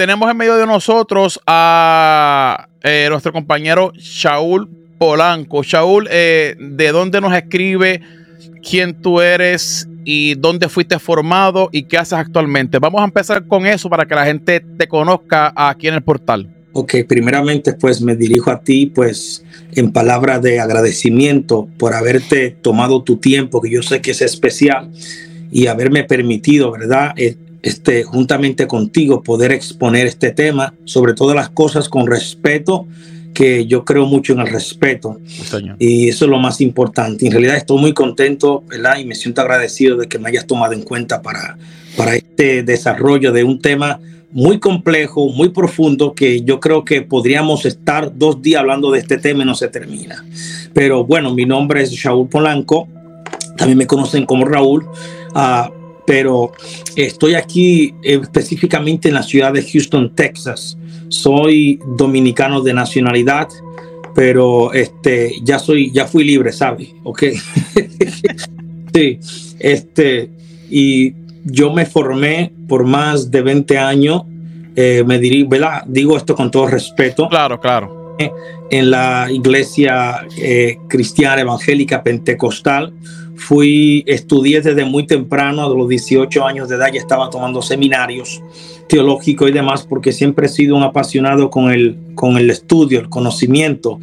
Eh, tenemos en medio de nosotros a eh, nuestro compañero Shaul Polanco. Shaul, eh, ¿de dónde nos escribe? ¿Quién tú eres? ¿Y dónde fuiste formado? ¿Y qué haces actualmente? Vamos a empezar con eso para que la gente te conozca aquí en el portal. Ok, primeramente pues me dirijo a ti pues en palabras de agradecimiento por haberte tomado tu tiempo, que yo sé que es especial, y haberme permitido, ¿verdad? Este, juntamente contigo poder exponer este tema, sobre todas las cosas con respeto, que yo creo mucho en el respeto. Y eso es lo más importante. En realidad estoy muy contento, ¿verdad? Y me siento agradecido de que me hayas tomado en cuenta para, para este desarrollo de un tema muy complejo, muy profundo, que yo creo que podríamos estar dos días hablando de este tema y no se termina. Pero bueno, mi nombre es Shaul Polanco, también me conocen como Raúl. Uh, pero estoy aquí específicamente en la ciudad de Houston, Texas. Soy dominicano de nacionalidad, pero este ya soy ya fui libre, ¿sabe? Ok. sí, este y yo me formé por más de 20 años. Eh, me dirí, ¿verdad? Digo esto con todo respeto. Claro, claro. En la iglesia eh, cristiana evangélica pentecostal Fui, estudié desde muy temprano, a los 18 años de edad, ya estaba tomando seminarios teológicos y demás, porque siempre he sido un apasionado con el, con el estudio, el conocimiento.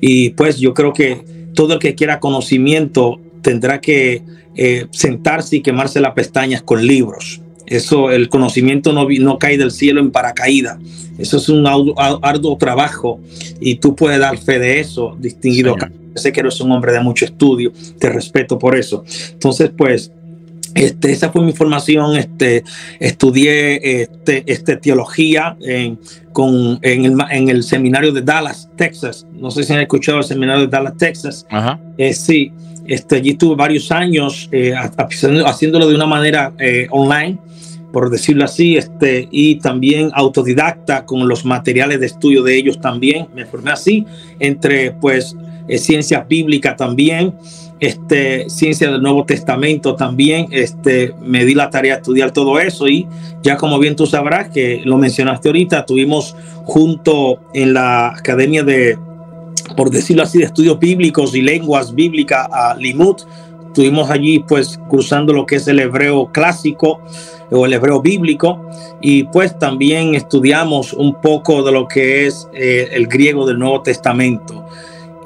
Y pues yo creo que todo el que quiera conocimiento tendrá que eh, sentarse y quemarse las pestañas con libros. Eso, el conocimiento no, no cae del cielo en paracaídas. Eso es un arduo, trabajo y tú puedes dar fe de eso, distinguido sé que eres un hombre de mucho estudio, te respeto por eso. Entonces, pues, este, esa fue mi formación. Este, estudié este, este teología en, con, en, el, en el seminario de Dallas, Texas. No sé si han escuchado el seminario de Dallas, Texas. Ajá. Eh, sí, este, allí estuve varios años eh, haciéndolo de una manera eh, online, por decirlo así, este, y también autodidacta con los materiales de estudio de ellos también. Me formé así entre pues ciencia bíblica también, este, ciencia del Nuevo Testamento también. Este, me di la tarea de estudiar todo eso y ya como bien tú sabrás que lo mencionaste ahorita, tuvimos junto en la Academia de, por decirlo así, de estudios bíblicos y lenguas bíblicas a Limut. Estuvimos allí pues cruzando lo que es el hebreo clásico o el hebreo bíblico y pues también estudiamos un poco de lo que es eh, el griego del Nuevo Testamento.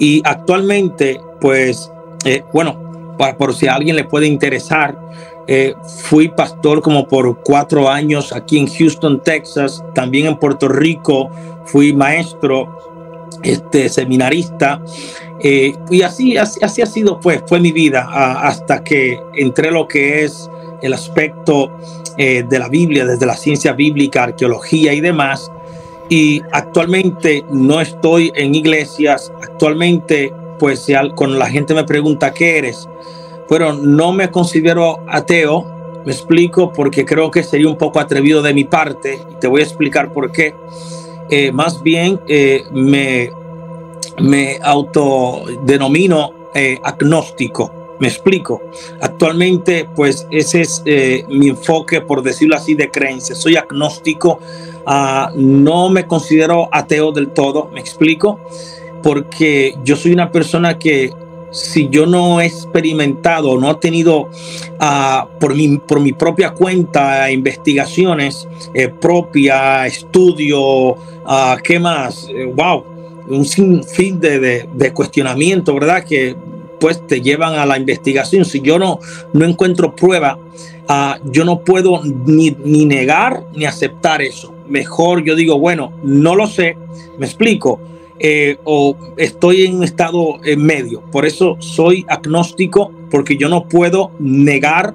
Y actualmente, pues, eh, bueno, para, por si a alguien le puede interesar, eh, fui pastor como por cuatro años aquí en Houston, Texas, también en Puerto Rico, fui maestro, este, seminarista, eh, y así, así, ha sido, pues, fue mi vida hasta que entré lo que es el aspecto de la Biblia, desde la ciencia bíblica, arqueología y demás, y actualmente no estoy en iglesias, actualmente pues cuando la gente me pregunta qué eres, pero no me considero ateo, me explico porque creo que sería un poco atrevido de mi parte y te voy a explicar por qué. Eh, más bien eh, me, me autodenomino eh, agnóstico. Me explico. Actualmente, pues ese es mi enfoque, por decirlo así, de creencia. Soy agnóstico Ah, no me considero ateo del todo, me explico, porque yo soy una persona que si yo no he experimentado, no he tenido uh, por, mi, por mi propia cuenta investigaciones eh, propia, estudio, uh, ¿qué más? Eh, wow, un sinfín de, de, de cuestionamiento, ¿verdad? Que pues te llevan a la investigación. Si yo no, no encuentro prueba, yo no puedo ni, ni negar ni aceptar eso mejor yo digo, bueno, no lo sé, me explico, eh, o estoy en un estado en medio. Por eso soy agnóstico, porque yo no puedo negar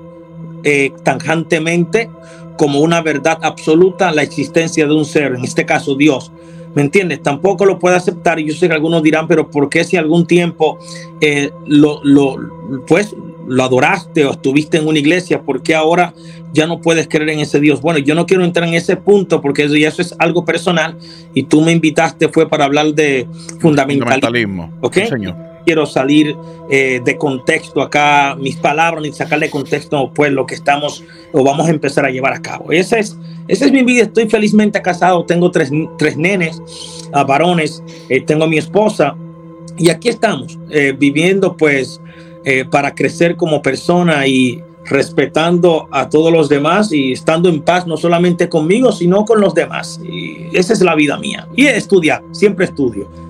eh, tangentemente como una verdad absoluta la existencia de un ser, en este caso Dios. ¿Me entiendes? Tampoco lo puedo aceptar y yo sé que algunos dirán, pero ¿por qué si algún tiempo eh, lo, lo, pues lo adoraste o estuviste en una iglesia, ¿por qué ahora ya no puedes creer en ese Dios? Bueno, yo no quiero entrar en ese punto porque eso ya eso es algo personal y tú me invitaste fue para hablar de fundamentalismo. ¿Ok? señor. Quiero salir eh, de contexto acá, mis palabras, ni sacar de contexto pues lo que estamos o vamos a empezar a llevar a cabo. Esa es, esa es mi vida, estoy felizmente casado, tengo tres, tres nenes, uh, varones, eh, tengo a mi esposa y aquí estamos, eh, viviendo pues para crecer como persona y respetando a todos los demás y estando en paz no solamente conmigo, sino con los demás. Y esa es la vida mía. Y estudiar, siempre estudio.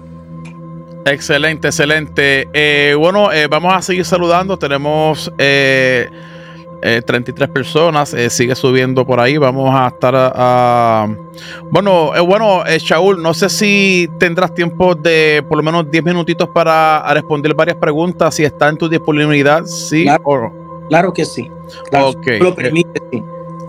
Excelente, excelente. Eh, bueno, eh, vamos a seguir saludando. Tenemos eh, 33 personas. Eh, sigue subiendo por ahí. Vamos a estar a. bueno, bueno, Shaul, no sé si tendrás tiempo de por lo menos 10 minutitos para responder varias preguntas. Si está en tu disponibilidad, sí Claro, que sí. Claro, Lo permite, sí.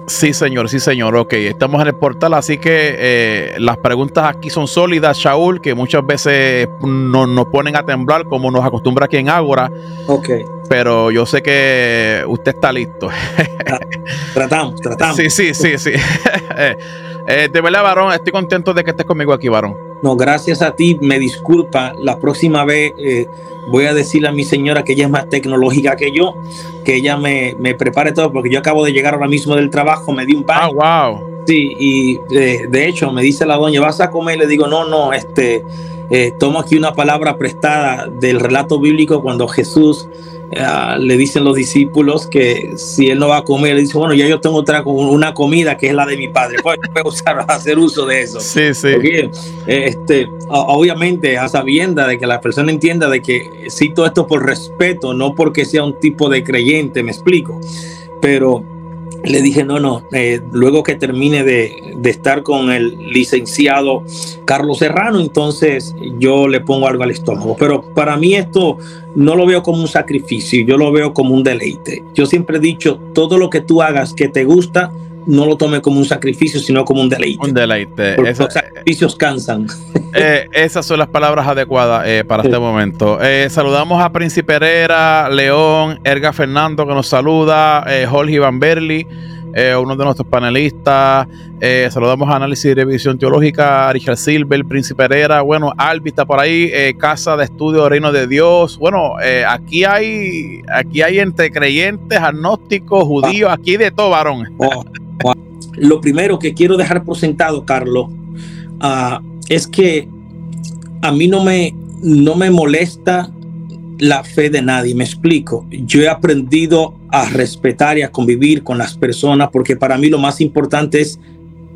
Sí, señor, sí, señor. Ok, estamos en el portal, así que eh, las preguntas aquí son sólidas, Shaul, que muchas veces nos ponen a temblar como nos acostumbra aquí en Ágora. Ok. Pero yo sé que usted está listo. tratamos, tratamos. Sí, sí, sí, sí. eh, de verdad, varón, estoy contento de que estés conmigo aquí, varón. No, gracias a ti. Me disculpa. La próxima vez eh, voy a decirle a mi señora que ella es más tecnológica que yo, que ella me, me prepare todo, porque yo acabo de llegar ahora mismo del trabajo, me di un baño. Ah, wow. Sí, y eh, de hecho me dice la doña, ¿vas a comer? Le digo, no, no, este, eh, tomo aquí una palabra prestada del relato bíblico cuando Jesús Ah, le dicen los discípulos que si él no va a comer, le dice, bueno, ya yo tengo otra una comida que es la de mi padre, pues puedo usar, hacer uso de eso. Sí, sí. este, obviamente, a sabienda de que la persona entienda de que cito esto por respeto, no porque sea un tipo de creyente, me explico, pero le dije, no, no, eh, luego que termine de, de, estar con el licenciado Carlos Serrano, entonces yo le pongo algo al estómago. Pero para mí esto no lo veo como un sacrificio, yo lo veo como un deleite. Yo siempre he dicho, todo lo que tú hagas que te gusta, no lo tome como un sacrificio, sino como un deleite. Un deleite. Porque los sacrificios cansan. Eh, esas son las palabras adecuadas eh, para este momento. Eh, saludamos a Príncipe Herrera, León, Erga Fernando que nos saluda, Jorge Iván Berli. uno de nuestros panelistas. saludamos a Análisis y Revisión Teológica, Richard Silver, Príncipe Herrera. Bueno, Albi está por ahí, Casa de Estudio Reino de Dios. Bueno, aquí hay aquí hay entre creyentes, agnósticos, judíos, aquí de todo, varón. Oh, lo primero que quiero dejar por sentado, Carlos, uh, es que a mí no me, no me molesta la fe de nadie, me explico. Yo he aprendido a respetar y a convivir con las personas porque para mí lo más importante es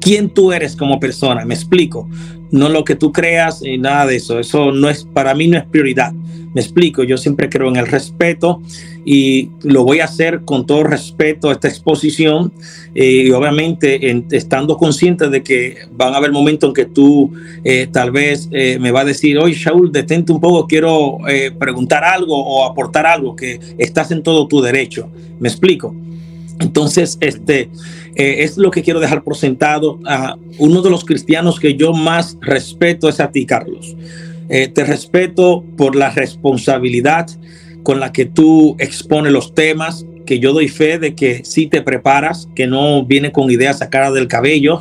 quién tú eres como persona, me explico. No lo que tú creas y nada de eso, eso no es para mí no es prioridad. Me explico, yo siempre creo en el respeto y lo voy a hacer con todo respeto a esta exposición eh, y obviamente estando consciente de que van a haber momentos en que tú eh, tal vez eh, me va a decir, oye Shaul, detente un poco, quiero preguntar algo o aportar algo, que estás en todo tu derecho. Me explico. Entonces, este es lo que quiero dejar por sentado. A uno de los cristianos que yo más respeto es a ti, Carlos. Eh, te respeto por la responsabilidad con la que tú expones los temas, que yo doy fe de que sí te preparas, que no viene con ideas sacadas del cabello.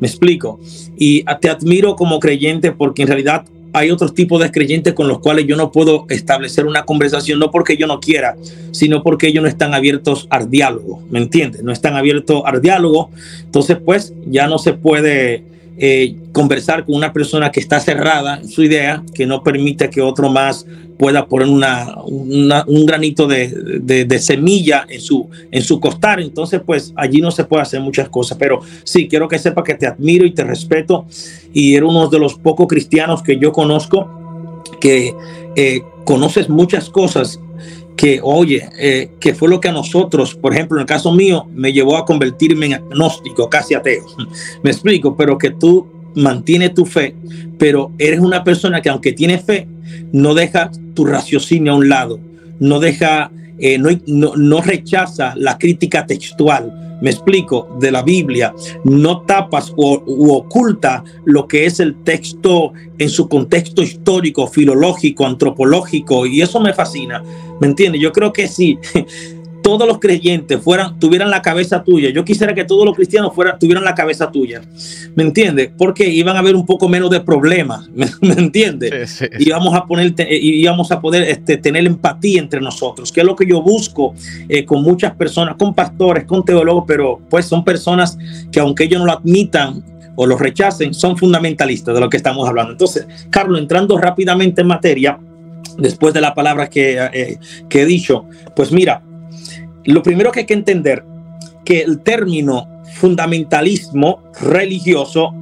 Me explico. Y te admiro como creyente porque en realidad hay otros tipos de creyentes con los cuales yo no puedo establecer una conversación, no porque yo no quiera, sino porque ellos no están abiertos al diálogo, ¿me entiendes? No están abiertos al diálogo. Entonces, pues ya no se puede eh, conversar con una persona que está cerrada en su idea, que no permite que otro más pueda poner una, un granito de, semilla en su, en su costar. Entonces, pues allí no se puede hacer muchas cosas. Pero sí, quiero que sepa que te admiro y te respeto. Y eres uno de los pocos cristianos que yo conozco que eh, conoces muchas cosas que, oye, eh, que fue lo que a nosotros, por ejemplo, en el caso mío, me llevó a convertirme en agnóstico, casi ateo. me explico, pero que tú mantienes tu fe, pero eres una persona que aunque tiene fe, no deja tu raciocinio a un lado, no deja, eh, no, no, no rechaza la crítica textual, me explico, de la Biblia, no tapas o oculta lo que es el texto en su contexto histórico, filológico, antropológico, y eso me fascina, ¿me entiendes? Yo creo que sí, todos los creyentes fueran, tuvieran la cabeza tuya. Yo quisiera que todos los cristianos fueran, tuvieran la cabeza tuya. ¿Me entiendes? Porque iban a haber un poco menos de problemas. ¿Me, entiendes? Y vamos a poner, y vamos a poder este, tener empatía entre nosotros, que es lo que yo busco eh, con muchas personas, con pastores, con teólogos, pero pues son personas que aunque ellos no lo admitan, o lo rechacen, son fundamentalistas de lo que estamos hablando. Entonces, Carlos, entrando rápidamente en materia, después de la palabra que, eh, que he dicho, pues mira, lo primero que hay que entender que el término fundamentalismo religioso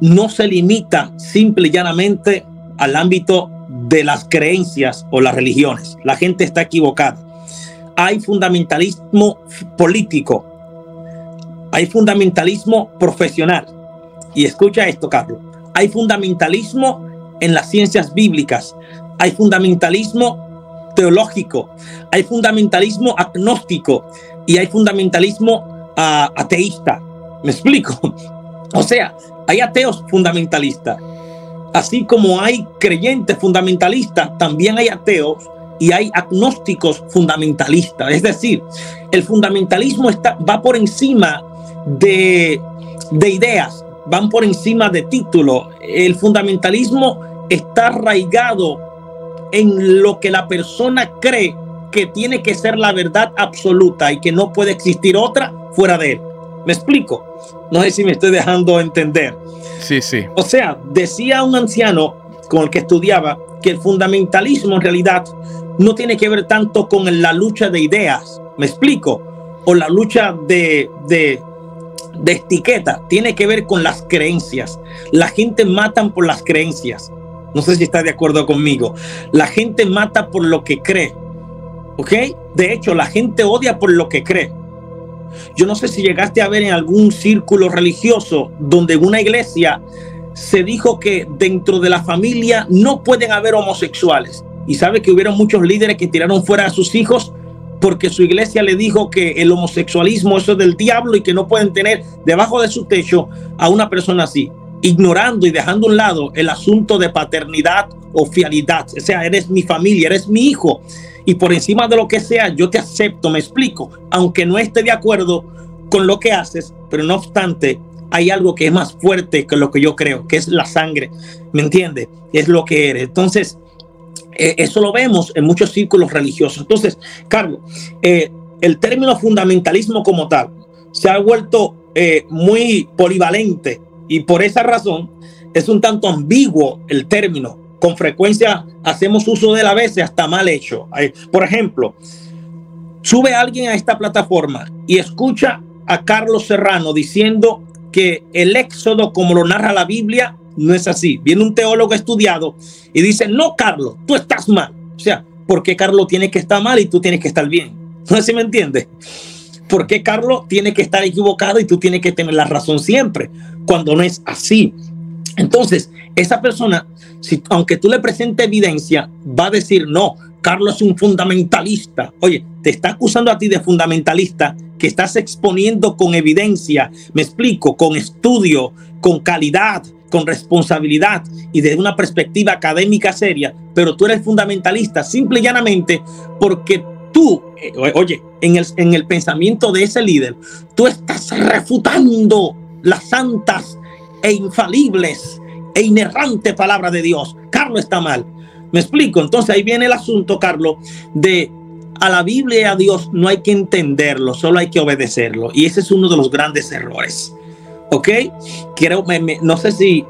no se limita simple y llanamente al ámbito de las creencias o las religiones. La gente está equivocada. Hay fundamentalismo político, hay fundamentalismo profesional. Y escucha esto, Carlos. Hay fundamentalismo en las ciencias bíblicas, hay fundamentalismo teológico, hay fundamentalismo agnóstico y hay fundamentalismo ah, ateísta. ¿Me explico? O sea, hay ateos fundamentalistas. Así como hay creyentes fundamentalistas, también hay ateos y hay agnósticos fundamentalistas. Es decir, el fundamentalismo está, va por encima de, de ideas, van por encima de títulos. El fundamentalismo está arraigado en lo que la persona cree que tiene que ser la verdad absoluta y que no puede existir otra fuera de él. ¿Me explico? No sé si me estoy dejando entender. Sí, sí. O sea, decía un anciano con el que estudiaba que el fundamentalismo en realidad no tiene que ver tanto con la lucha de ideas. ¿Me explico? O la lucha de, de, de etiqueta. Tiene que ver con las creencias. La gente matan por las creencias. No sé si está de acuerdo conmigo. La gente mata por lo que cree. ¿Ok? De hecho, la gente odia por lo que cree. Yo no sé si llegaste a ver en algún círculo religioso donde una iglesia se dijo que dentro de la familia no pueden haber homosexuales. Y sabe que hubieron muchos líderes que tiraron fuera a sus hijos porque su iglesia le dijo que el homosexualismo es del diablo y que no pueden tener debajo de su techo a una persona así ignorando y dejando a un lado el asunto de paternidad o fialidad. O sea, eres mi familia, eres mi hijo. Y por encima de lo que sea, yo te acepto, me explico, aunque no esté de acuerdo con lo que haces, pero no obstante, hay algo que es más fuerte que lo que yo creo, que es la sangre, ¿me entiendes? Es lo que eres. Entonces, eh, eso lo vemos en muchos círculos religiosos. Entonces, Carlos, eh, el término fundamentalismo como tal se ha vuelto eh, muy polivalente y por esa razón es un tanto ambiguo el término. Con frecuencia hacemos uso de él a veces hasta mal hecho. Por ejemplo, sube alguien a esta plataforma y escucha a Carlos Serrano diciendo que el éxodo como lo narra la Biblia no es así. Viene un teólogo estudiado y dice, no, Carlos, tú estás mal. O sea, ¿por qué Carlos tiene que estar mal y tú tienes que estar bien? No sé si me entiendes. ¿Por qué Carlos tiene que estar equivocado y tú tienes que tener la razón siempre? Cuando no es así. Entonces, esa persona, si, aunque tú le presentes evidencia, va a decir, no, Carlos es un fundamentalista. Oye, te está acusando a ti de fundamentalista que estás exponiendo con evidencia, me explico, con estudio, con calidad, con responsabilidad y desde una perspectiva académica seria, pero tú eres fundamentalista simple y llanamente porque tú, eh, oye, en el, en el pensamiento de ese líder, tú estás refutando las santas e infalibles e inerrante palabra de Dios. Carlos está mal. Me explico. Entonces ahí viene el asunto, Carlos, de a la Biblia y a Dios no hay que entenderlo, solo hay que obedecerlo. Y ese es uno de los grandes errores. ¿Ok? Quiero, no sé si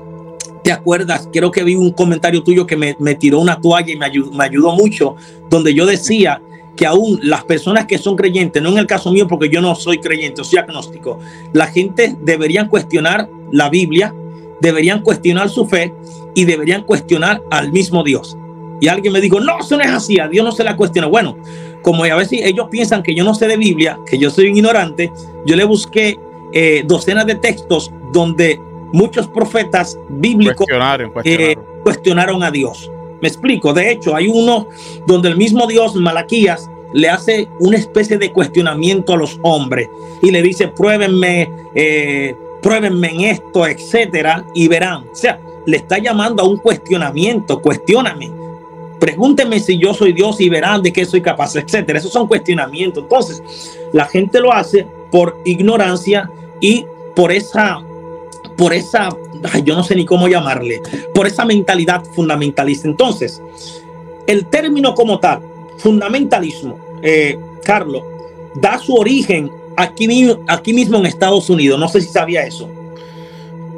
te acuerdas, creo que vi un comentario tuyo que me, me tiró una toalla y me ayudó, me ayudó mucho, donde yo decía que aún las personas que son creyentes, no en el caso mío porque yo no soy creyente, soy agnóstico, la gente deberían cuestionar la Biblia, deberían cuestionar su fe y deberían cuestionar al mismo Dios. Y alguien me dijo, no, eso no es así, a Dios no se la cuestiona. Bueno, como a veces ellos piensan que yo no sé de Biblia, que yo soy un ignorante, yo le busqué eh, docenas de textos donde muchos profetas bíblicos eh, cuestionaron a Dios. Me explico. De hecho, hay uno donde el mismo Dios, Malaquías, le hace una especie de cuestionamiento a los hombres y le dice, pruébenme, eh, pruébenme en esto, etcétera, y verán. O sea, le está llamando a un cuestionamiento, cuestioname. Pregúntenme si yo soy Dios y verán de qué soy capaz, etcétera. Esos son cuestionamientos. Entonces, la gente lo hace por ignorancia y por esa, por esa, yo no sé ni cómo llamarle, por esa mentalidad fundamentalista. Entonces, el término como tal, fundamentalismo, eh, Carlos, da su origen aquí, aquí mismo en Estados Unidos. No sé si sabía eso.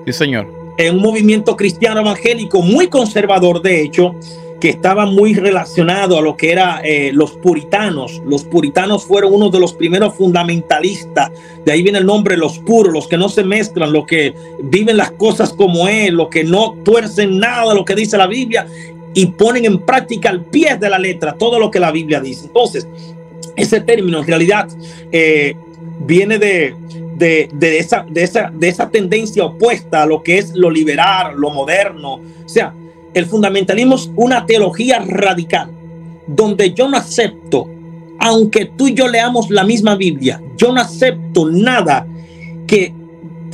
Sí, señor. En un movimiento cristiano evangélico muy conservador, de hecho, que estaba muy relacionado a lo que eran eh, los puritanos. Los puritanos fueron uno de los primeros fundamentalistas. De ahí viene el nombre los puros, los que no se mezclan, los que viven las cosas como es, los que no tuercen nada lo que dice la Biblia y ponen en práctica al pie de la letra todo lo que la Biblia dice. Entonces, ese término en realidad eh, viene de, de, de, esa, de, esa, de esa tendencia opuesta a lo que es lo liberal, lo moderno. O sea, el fundamentalismo es una teología radical, donde yo no acepto, aunque tú y yo leamos la misma Biblia, yo no acepto nada que,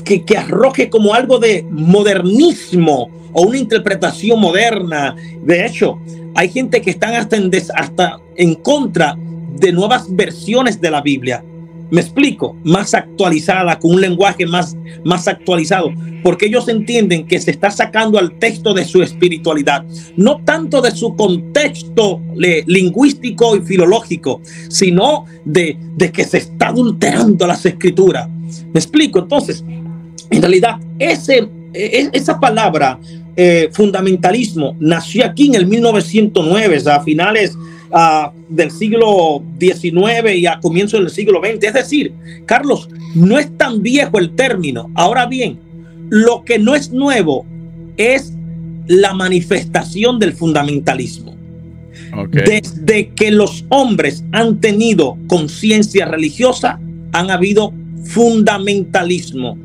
que, arroje como algo de modernismo o una interpretación moderna. De hecho, hay gente que están hasta en contra de nuevas versiones de la Biblia me explico, más actualizada, con un lenguaje más, más actualizado, porque ellos entienden que se está sacando al texto de su espiritualidad, no tanto de su contexto lingüístico y filológico, sino de, que se está adulterando las escrituras. Me explico, entonces, en realidad, ese, e, esa palabra eh, fundamentalismo nació aquí en el 1909, a finales del siglo XIX y a comienzos del siglo XX. Es decir, Carlos, no es tan viejo el término. Ahora bien, lo que no es nuevo es la manifestación del fundamentalismo. Desde que los hombres han tenido conciencia religiosa, han habido fundamentalismo.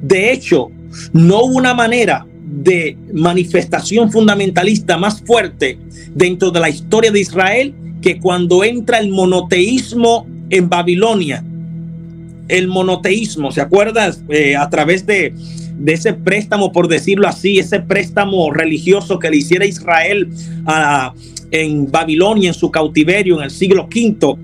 De hecho, no hubo una manera de manifestación fundamentalista más fuerte dentro de la historia de Israel que cuando entra el monoteísmo en Babilonia. El monoteísmo, ¿se acuerdas? Eh, a través de, de, ese préstamo, por decirlo así, ese préstamo religioso que le hiciera Israel a, en Babilonia en su cautiverio en el siglo V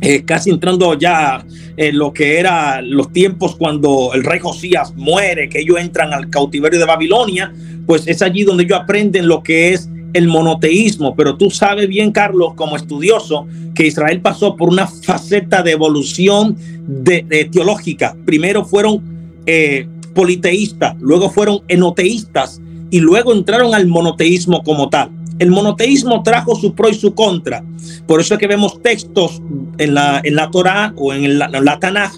eh, casi entrando ya en lo que era los tiempos cuando el rey Josías muere, que ellos entran al cautiverio de Babilonia, pues es allí donde ellos aprenden lo que es el monoteísmo. Pero tú sabes bien, Carlos, como estudioso, que Israel pasó por una faceta de evolución de, teológica. Primero fueron eh, politeístas, luego fueron enoteístas y luego entraron al monoteísmo como tal. El monoteísmo trajo su pro y su contra. Por eso es que vemos textos en la, en la Torah o en la, en la Tanaj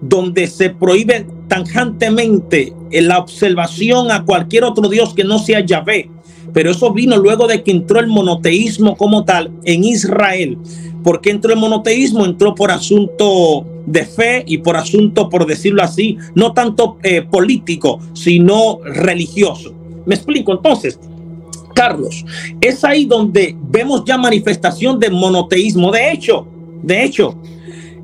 donde se prohíbe tangentemente la observación a cualquier otro Dios que no sea Yahvé. Pero eso vino luego de que entró el monoteísmo como tal en Israel. ¿Por qué entró el monoteísmo? Entró por asunto de fe y por asunto, por decirlo así, no tanto eh, político, sino religioso. Me explico. Entonces, Carlos, es ahí donde vemos ya manifestación de monoteísmo. De hecho, de hecho,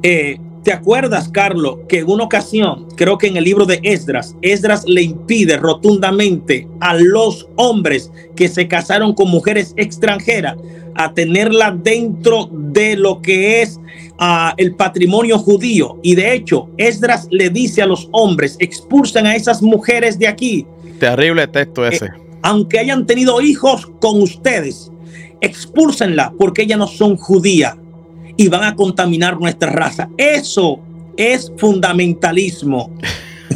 eh, ¿te acuerdas, Carlos, que en una ocasión, creo que en el libro de Esdras, Esdras le impide rotundamente a los hombres que se casaron con mujeres extranjeras a tenerla dentro de lo que es uh, el patrimonio judío? Y de hecho, Esdras le dice a los hombres, expulsan a esas mujeres de aquí. Terrible texto ese. Eh, aunque hayan tenido hijos con ustedes, expúlsenla porque ellas no son judías y van a contaminar nuestra raza. Eso es fundamentalismo.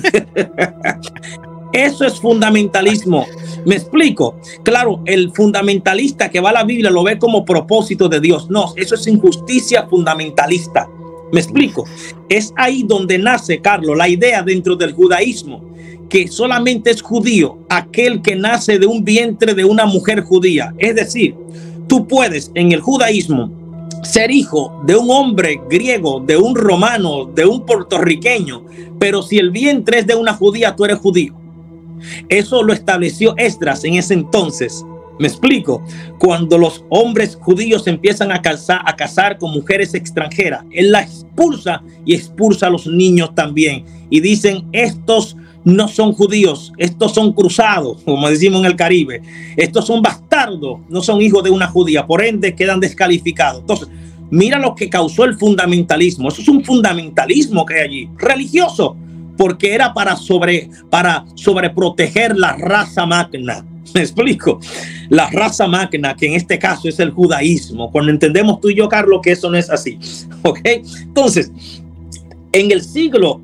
Eso es fundamentalismo. Me explico. Claro, el fundamentalista que va a la Biblia lo ve como propósito de Dios. No, eso es injusticia fundamentalista. Me explico. Es ahí donde nace, Carlos, la idea dentro del judaísmo que solamente es judío aquel que nace de un vientre de una mujer judía. Es decir, tú puedes en el judaísmo ser hijo de un hombre griego, de un romano, de un puertorriqueño, pero si el vientre es de una judía, tú eres judío. Eso lo estableció Esdras en ese entonces. Me explico. Cuando los hombres judíos empiezan a casar, a casar con mujeres extranjeras, él la expulsa y expulsa a los niños también. Y dicen, estos no son judíos, estos son cruzados, como decimos en el Caribe, estos son bastardos, no son hijos de una judía, por ende quedan descalificados. Entonces, mira lo que causó el fundamentalismo, eso es un fundamentalismo que hay allí, religioso, porque era para sobre para sobreproteger la raza magna. Me explico. La raza magna, que en este caso es el judaísmo. Cuando entendemos tú y yo, Carlos, que eso no es así. ¿Ok? Entonces, en el siglo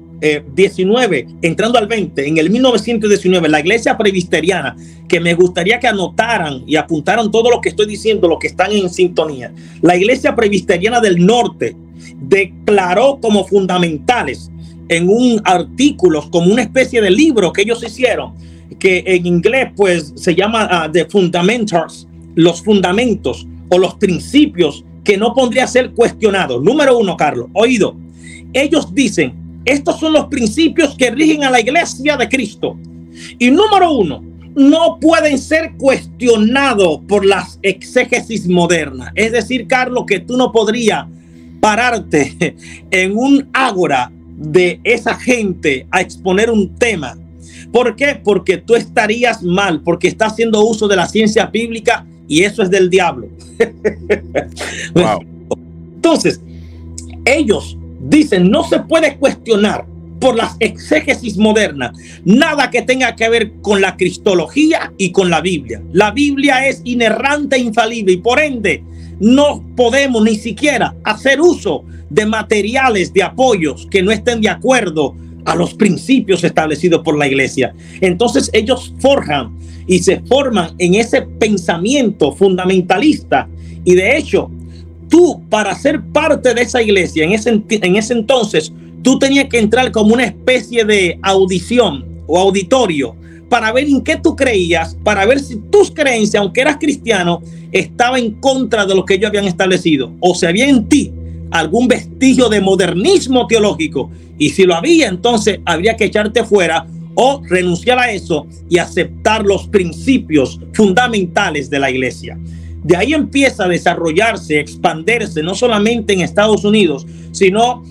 19, eh, entrando al 20, en el 1919, la iglesia presbiteriana, que me gustaría que anotaran y apuntaran todo lo que estoy diciendo, lo que están en sintonía. La iglesia presbiteriana del norte declaró como fundamentales en un artículo, como una especie de libro que ellos hicieron, que en inglés pues se llama ah, The Fundamentals, los fundamentos o los principios que no pondría ser cuestionados. Número uno, Carlos, oído, ellos dicen estos son los principios que rigen a la iglesia de Cristo. Y número uno, no pueden ser cuestionados por las exégesis modernas. Es decir, Carlos, que tú no podrías pararte en un ágora de esa gente a exponer un tema. ¿Por qué? Porque tú estarías mal, porque estás haciendo uso de la ciencia bíblica y eso es del diablo. Entonces, ellos dicen, no se puede cuestionar por las exégesis modernas nada que tenga que ver con la cristología y con la Biblia. La Biblia es inerrante e infalible y por ende no podemos ni siquiera hacer uso de materiales de apoyos que no estén de acuerdo a los principios establecidos por la iglesia. Entonces ellos forjan y se forman en ese pensamiento fundamentalista y de hecho tú para ser parte de esa iglesia en ese, en ese entonces, tú tenías que entrar como una especie de audición o auditorio para ver en qué tú creías, para ver si tus creencias, aunque eras cristiano, estaba en contra de lo que ellos habían establecido o si había en ti algún vestigio de modernismo teológico. Y si lo había, entonces habría que echarte fuera o renunciar a eso y aceptar los principios fundamentales de la iglesia. De ahí empieza a desarrollarse, expandirse, no solamente en Estados Unidos, sino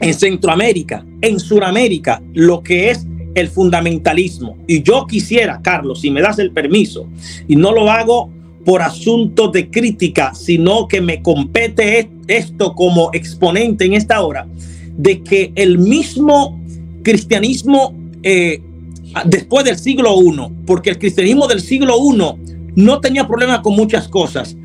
en Centroamérica, en Sudamérica, lo que es el fundamentalismo. Y yo quisiera, Carlos, si me das el permiso, y no lo hago por asuntos de crítica, sino que me compete esto como exponente en esta hora, de que el mismo cristianismo eh, después del siglo I, porque el cristianismo del siglo I no tenía problema con muchas cosas.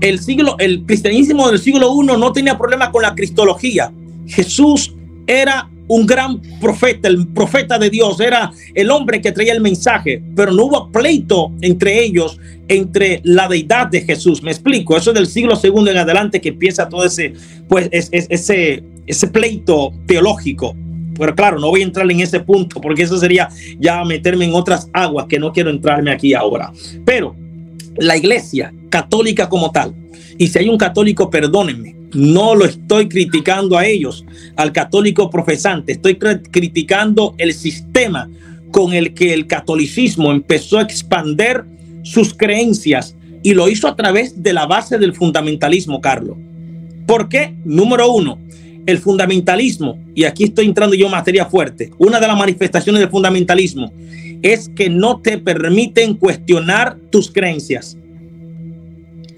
El siglo, el cristianismo del siglo I no tenía problema con la cristología. Jesús era un gran profeta, el profeta de Dios, era el hombre que traía el mensaje, pero no hubo pleito entre ellos, entre la deidad de Jesús. Me explico, eso es del siglo II en adelante que empieza todo ese, pues, ese, ese pleito teológico. Pero claro, no voy a entrar en ese punto porque eso sería ya meterme en otras aguas que no quiero entrarme aquí ahora. Pero la iglesia católica como tal. Y si hay un católico, perdónenme, no lo estoy criticando a ellos, al católico profesante, estoy criticando el sistema con el que el catolicismo empezó a expander sus creencias y lo hizo a través de la base del fundamentalismo, Carlos. ¿Por qué? Número uno, el fundamentalismo, y aquí estoy entrando yo en materia fuerte, una de las manifestaciones del fundamentalismo es que no te permiten cuestionar tus creencias.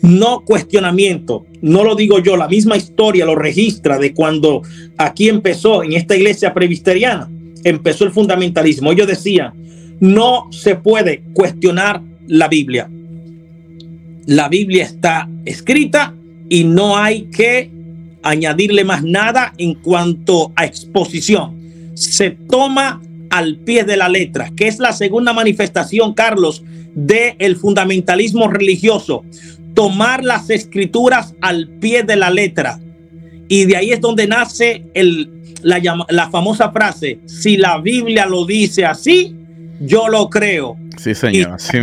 No cuestionamiento, no lo digo yo, la misma historia lo registra de cuando aquí empezó en esta iglesia presbiteriana, empezó el fundamentalismo. Ellos decían, no se puede cuestionar la Biblia. La Biblia está escrita y no hay que añadirle más nada en cuanto a exposición. Se toma al pie de la letra, que es la segunda manifestación, Carlos, del el fundamentalismo religioso. Tomar las escrituras al pie de la letra. Y de ahí es donde nace el, la, la famosa frase, si la Biblia lo dice así, yo lo creo. Sí, señor. Así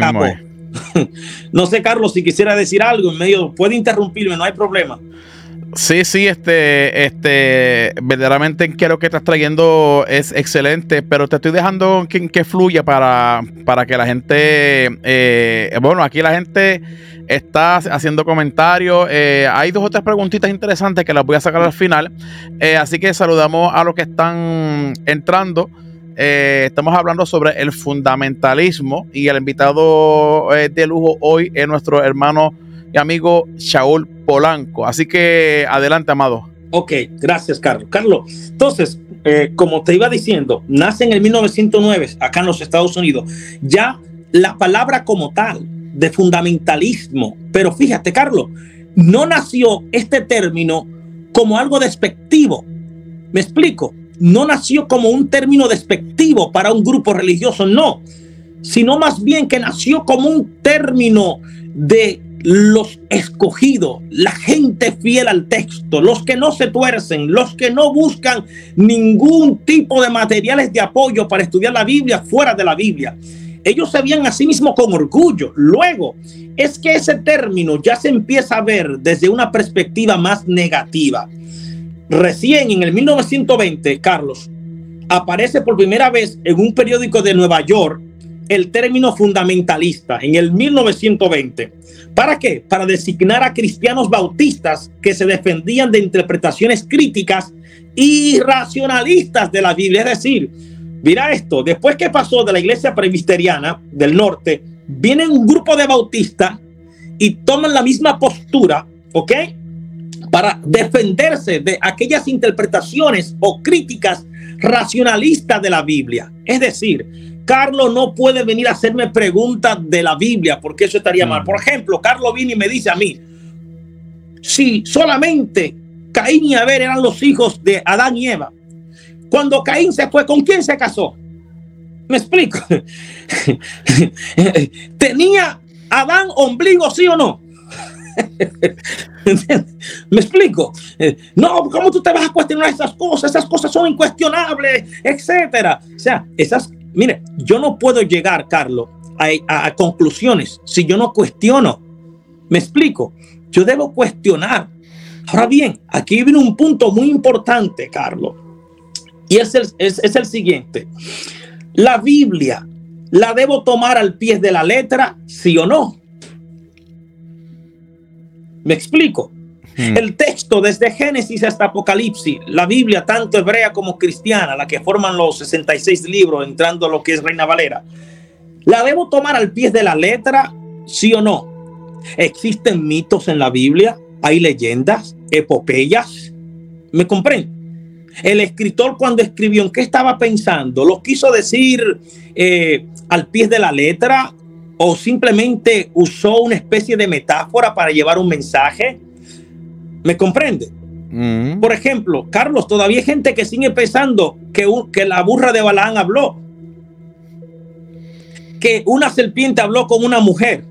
no sé, Carlos, si quisiera decir algo en medio, puede interrumpirme, no hay problema. Sí, sí, este, este, verdaderamente lo que estás trayendo es excelente, pero te estoy dejando que, que fluya para, para que la gente, eh, bueno, aquí la gente está haciendo comentarios. Eh, hay dos o tres preguntitas interesantes que las voy a sacar al final. Eh, así que saludamos a los que están entrando. Eh, estamos hablando sobre el fundamentalismo y el invitado eh, de lujo hoy es nuestro hermano y amigo Shaul Polanco. Así que adelante, amado. Ok, gracias, Carlos. Carlos, entonces, eh, como te iba diciendo, nace en el 1909 acá en los Estados Unidos. Ya la palabra como tal de fundamentalismo, pero fíjate, Carlos, no nació este término como algo despectivo. Me explico no nació como un término despectivo para un grupo religioso, no, sino más bien que nació como un término de los escogidos, la gente fiel al texto, los que no se tuercen, los que no buscan ningún tipo de materiales de apoyo para estudiar la Biblia fuera de la Biblia. Ellos se veían a sí mismos con orgullo. Luego, es que ese término ya se empieza a ver desde una perspectiva más negativa. Recién en el 1920, Carlos, aparece por primera vez en un periódico de Nueva York el término fundamentalista en el 1920. ¿Para qué? Para designar a cristianos bautistas que se defendían de interpretaciones críticas y racionalistas de la Biblia. Es decir, mira esto, después que pasó de la iglesia presbiteriana del norte, viene un grupo de bautistas y toman la misma postura, ¿ok? para defenderse de aquellas interpretaciones o críticas racionalistas de la Biblia. Es decir, Carlos no puede venir a hacerme preguntas de la Biblia porque eso estaría mal. Mm. Por ejemplo, Carlos viene y me dice a mí, si solamente Caín y Abel eran los hijos de Adán y Eva, cuando Caín se fue, ¿con quién se casó? Me explico. ¿Tenía Adán ombligo, sí o no? ¿Me explico? No, ¿cómo tú te vas a cuestionar esas cosas? Esas cosas son incuestionables, etcétera. O sea, esas, mire, yo no puedo llegar, Carlos, a, conclusiones si yo no cuestiono. ¿Me explico? Yo debo cuestionar. Ahora bien, aquí viene un punto muy importante, Carlos. Y es el, es el siguiente. La Biblia, ¿la debo tomar al pie de la letra, sí o no? Me explico. Hmm. El texto desde Génesis hasta Apocalipsis, la Biblia, tanto hebrea como cristiana, la que forman los 66 libros, entrando lo que es Reina Valera, ¿la debo tomar al pie de la letra? ¿Sí o no? ¿Existen mitos en la Biblia? ¿Hay leyendas? ¿Epopeyas? ¿Me comprenden? El escritor cuando escribió en qué estaba pensando, lo quiso decir eh, al pie de la letra o simplemente usó una especie de metáfora para llevar un mensaje. ¿Me comprende? Mm. Por ejemplo, Carlos, todavía hay gente que sigue pensando que, que la burra de Balaán habló, que una serpiente habló con una mujer.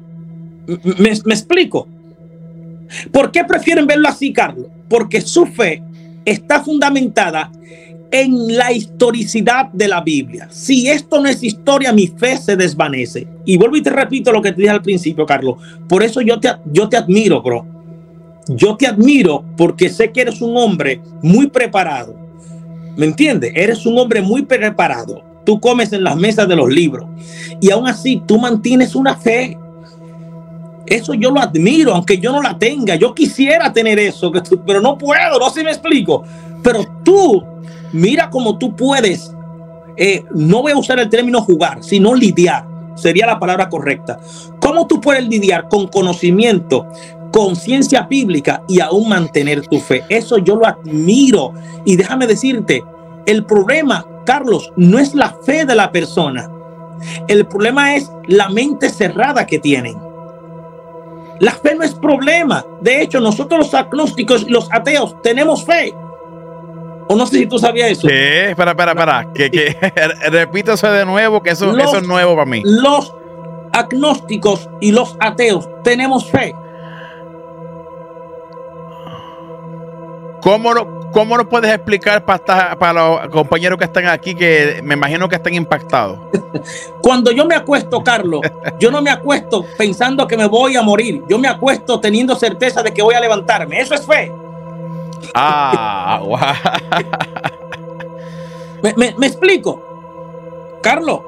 me explico? ¿Por qué prefieren verlo así, Carlos? Porque su fe está fundamentada en la historicidad de la Biblia. Si esto no es historia, mi fe se desvanece. Y vuelvo y te repito lo que te dije al principio, Carlos. Por eso yo te, yo te admiro, bro. Yo te admiro porque sé que eres un hombre muy preparado. ¿Me entiendes? Eres un hombre muy preparado. Tú comes en las mesas de los libros. Y aún así tú mantienes una fe. Eso yo lo admiro, aunque yo no la tenga. Yo quisiera tener eso, pero no puedo, no sé si me explico. Pero tú mira cómo tú puedes, eh, no voy a usar el término jugar, sino lidiar, sería la palabra correcta. ¿Cómo tú puedes lidiar con conocimiento, conciencia bíblica y aún mantener tu fe? Eso yo lo admiro. Y déjame decirte, el problema, Carlos, no es la fe de la persona. El problema es la mente cerrada que tienen. La fe no es problema. De hecho, nosotros los agnósticos y los ateos tenemos fe. O no sé si tú sabías eso. ¿Qué? Espera, espera, espera. Que, que, repítase de nuevo, que eso, eso es nuevo para mí. Los agnósticos y los ateos tenemos fe. ¿Cómo, lo, cómo lo puedes explicar para, para los compañeros que están aquí que me imagino que están impactados? Cuando yo me acuesto, Carlos, yo no me acuesto pensando que me voy a morir. Yo me acuesto teniendo certeza de que voy a levantarme. Eso es fe. Ah, ¿Me, explico? Carlos,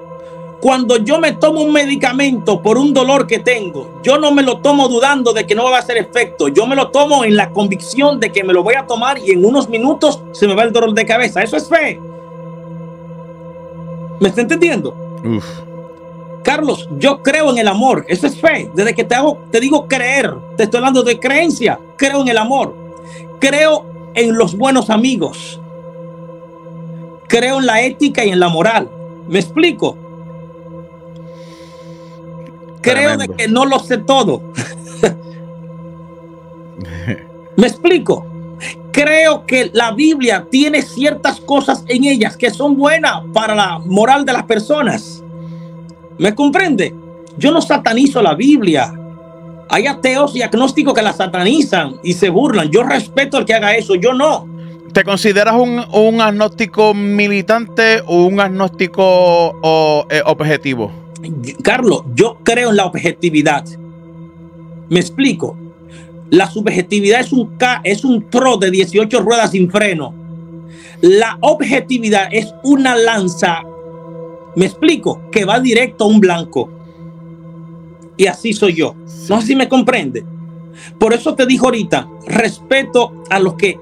cuando yo me tomo un medicamento por un dolor que tengo, yo no me lo tomo dudando de que no va a hacer efecto. Yo me lo tomo en la convicción de que me lo voy a tomar y en unos minutos se me va el dolor de cabeza. Eso es fe. ¿Me está entendiendo? Carlos, yo creo en el amor. Eso es fe. Desde que te hago, te digo creer. Te estoy hablando de creencia. Creo en el amor. Creo en los buenos amigos. Creo en la ética y en la moral. ¿Me explico? Creo de que no lo sé todo. ¿Me explico? Creo que la Biblia tiene ciertas cosas en ellas que son buenas para la moral de las personas. ¿Me comprende? Yo no satanizo la Biblia. Hay ateos y agnósticos que la satanizan y se burlan. Yo respeto al que haga eso, yo no. ¿Te consideras un, agnóstico militante o un agnóstico eh, objetivo? Carlos, yo creo en la objetividad. Me explico. La subjetividad es un, es un tro de 18 ruedas sin freno. La objetividad es una lanza, me explico, que va directo a un blanco. Y así soy yo. No sé si me comprende. Por eso te dijo ahorita, respeto a los que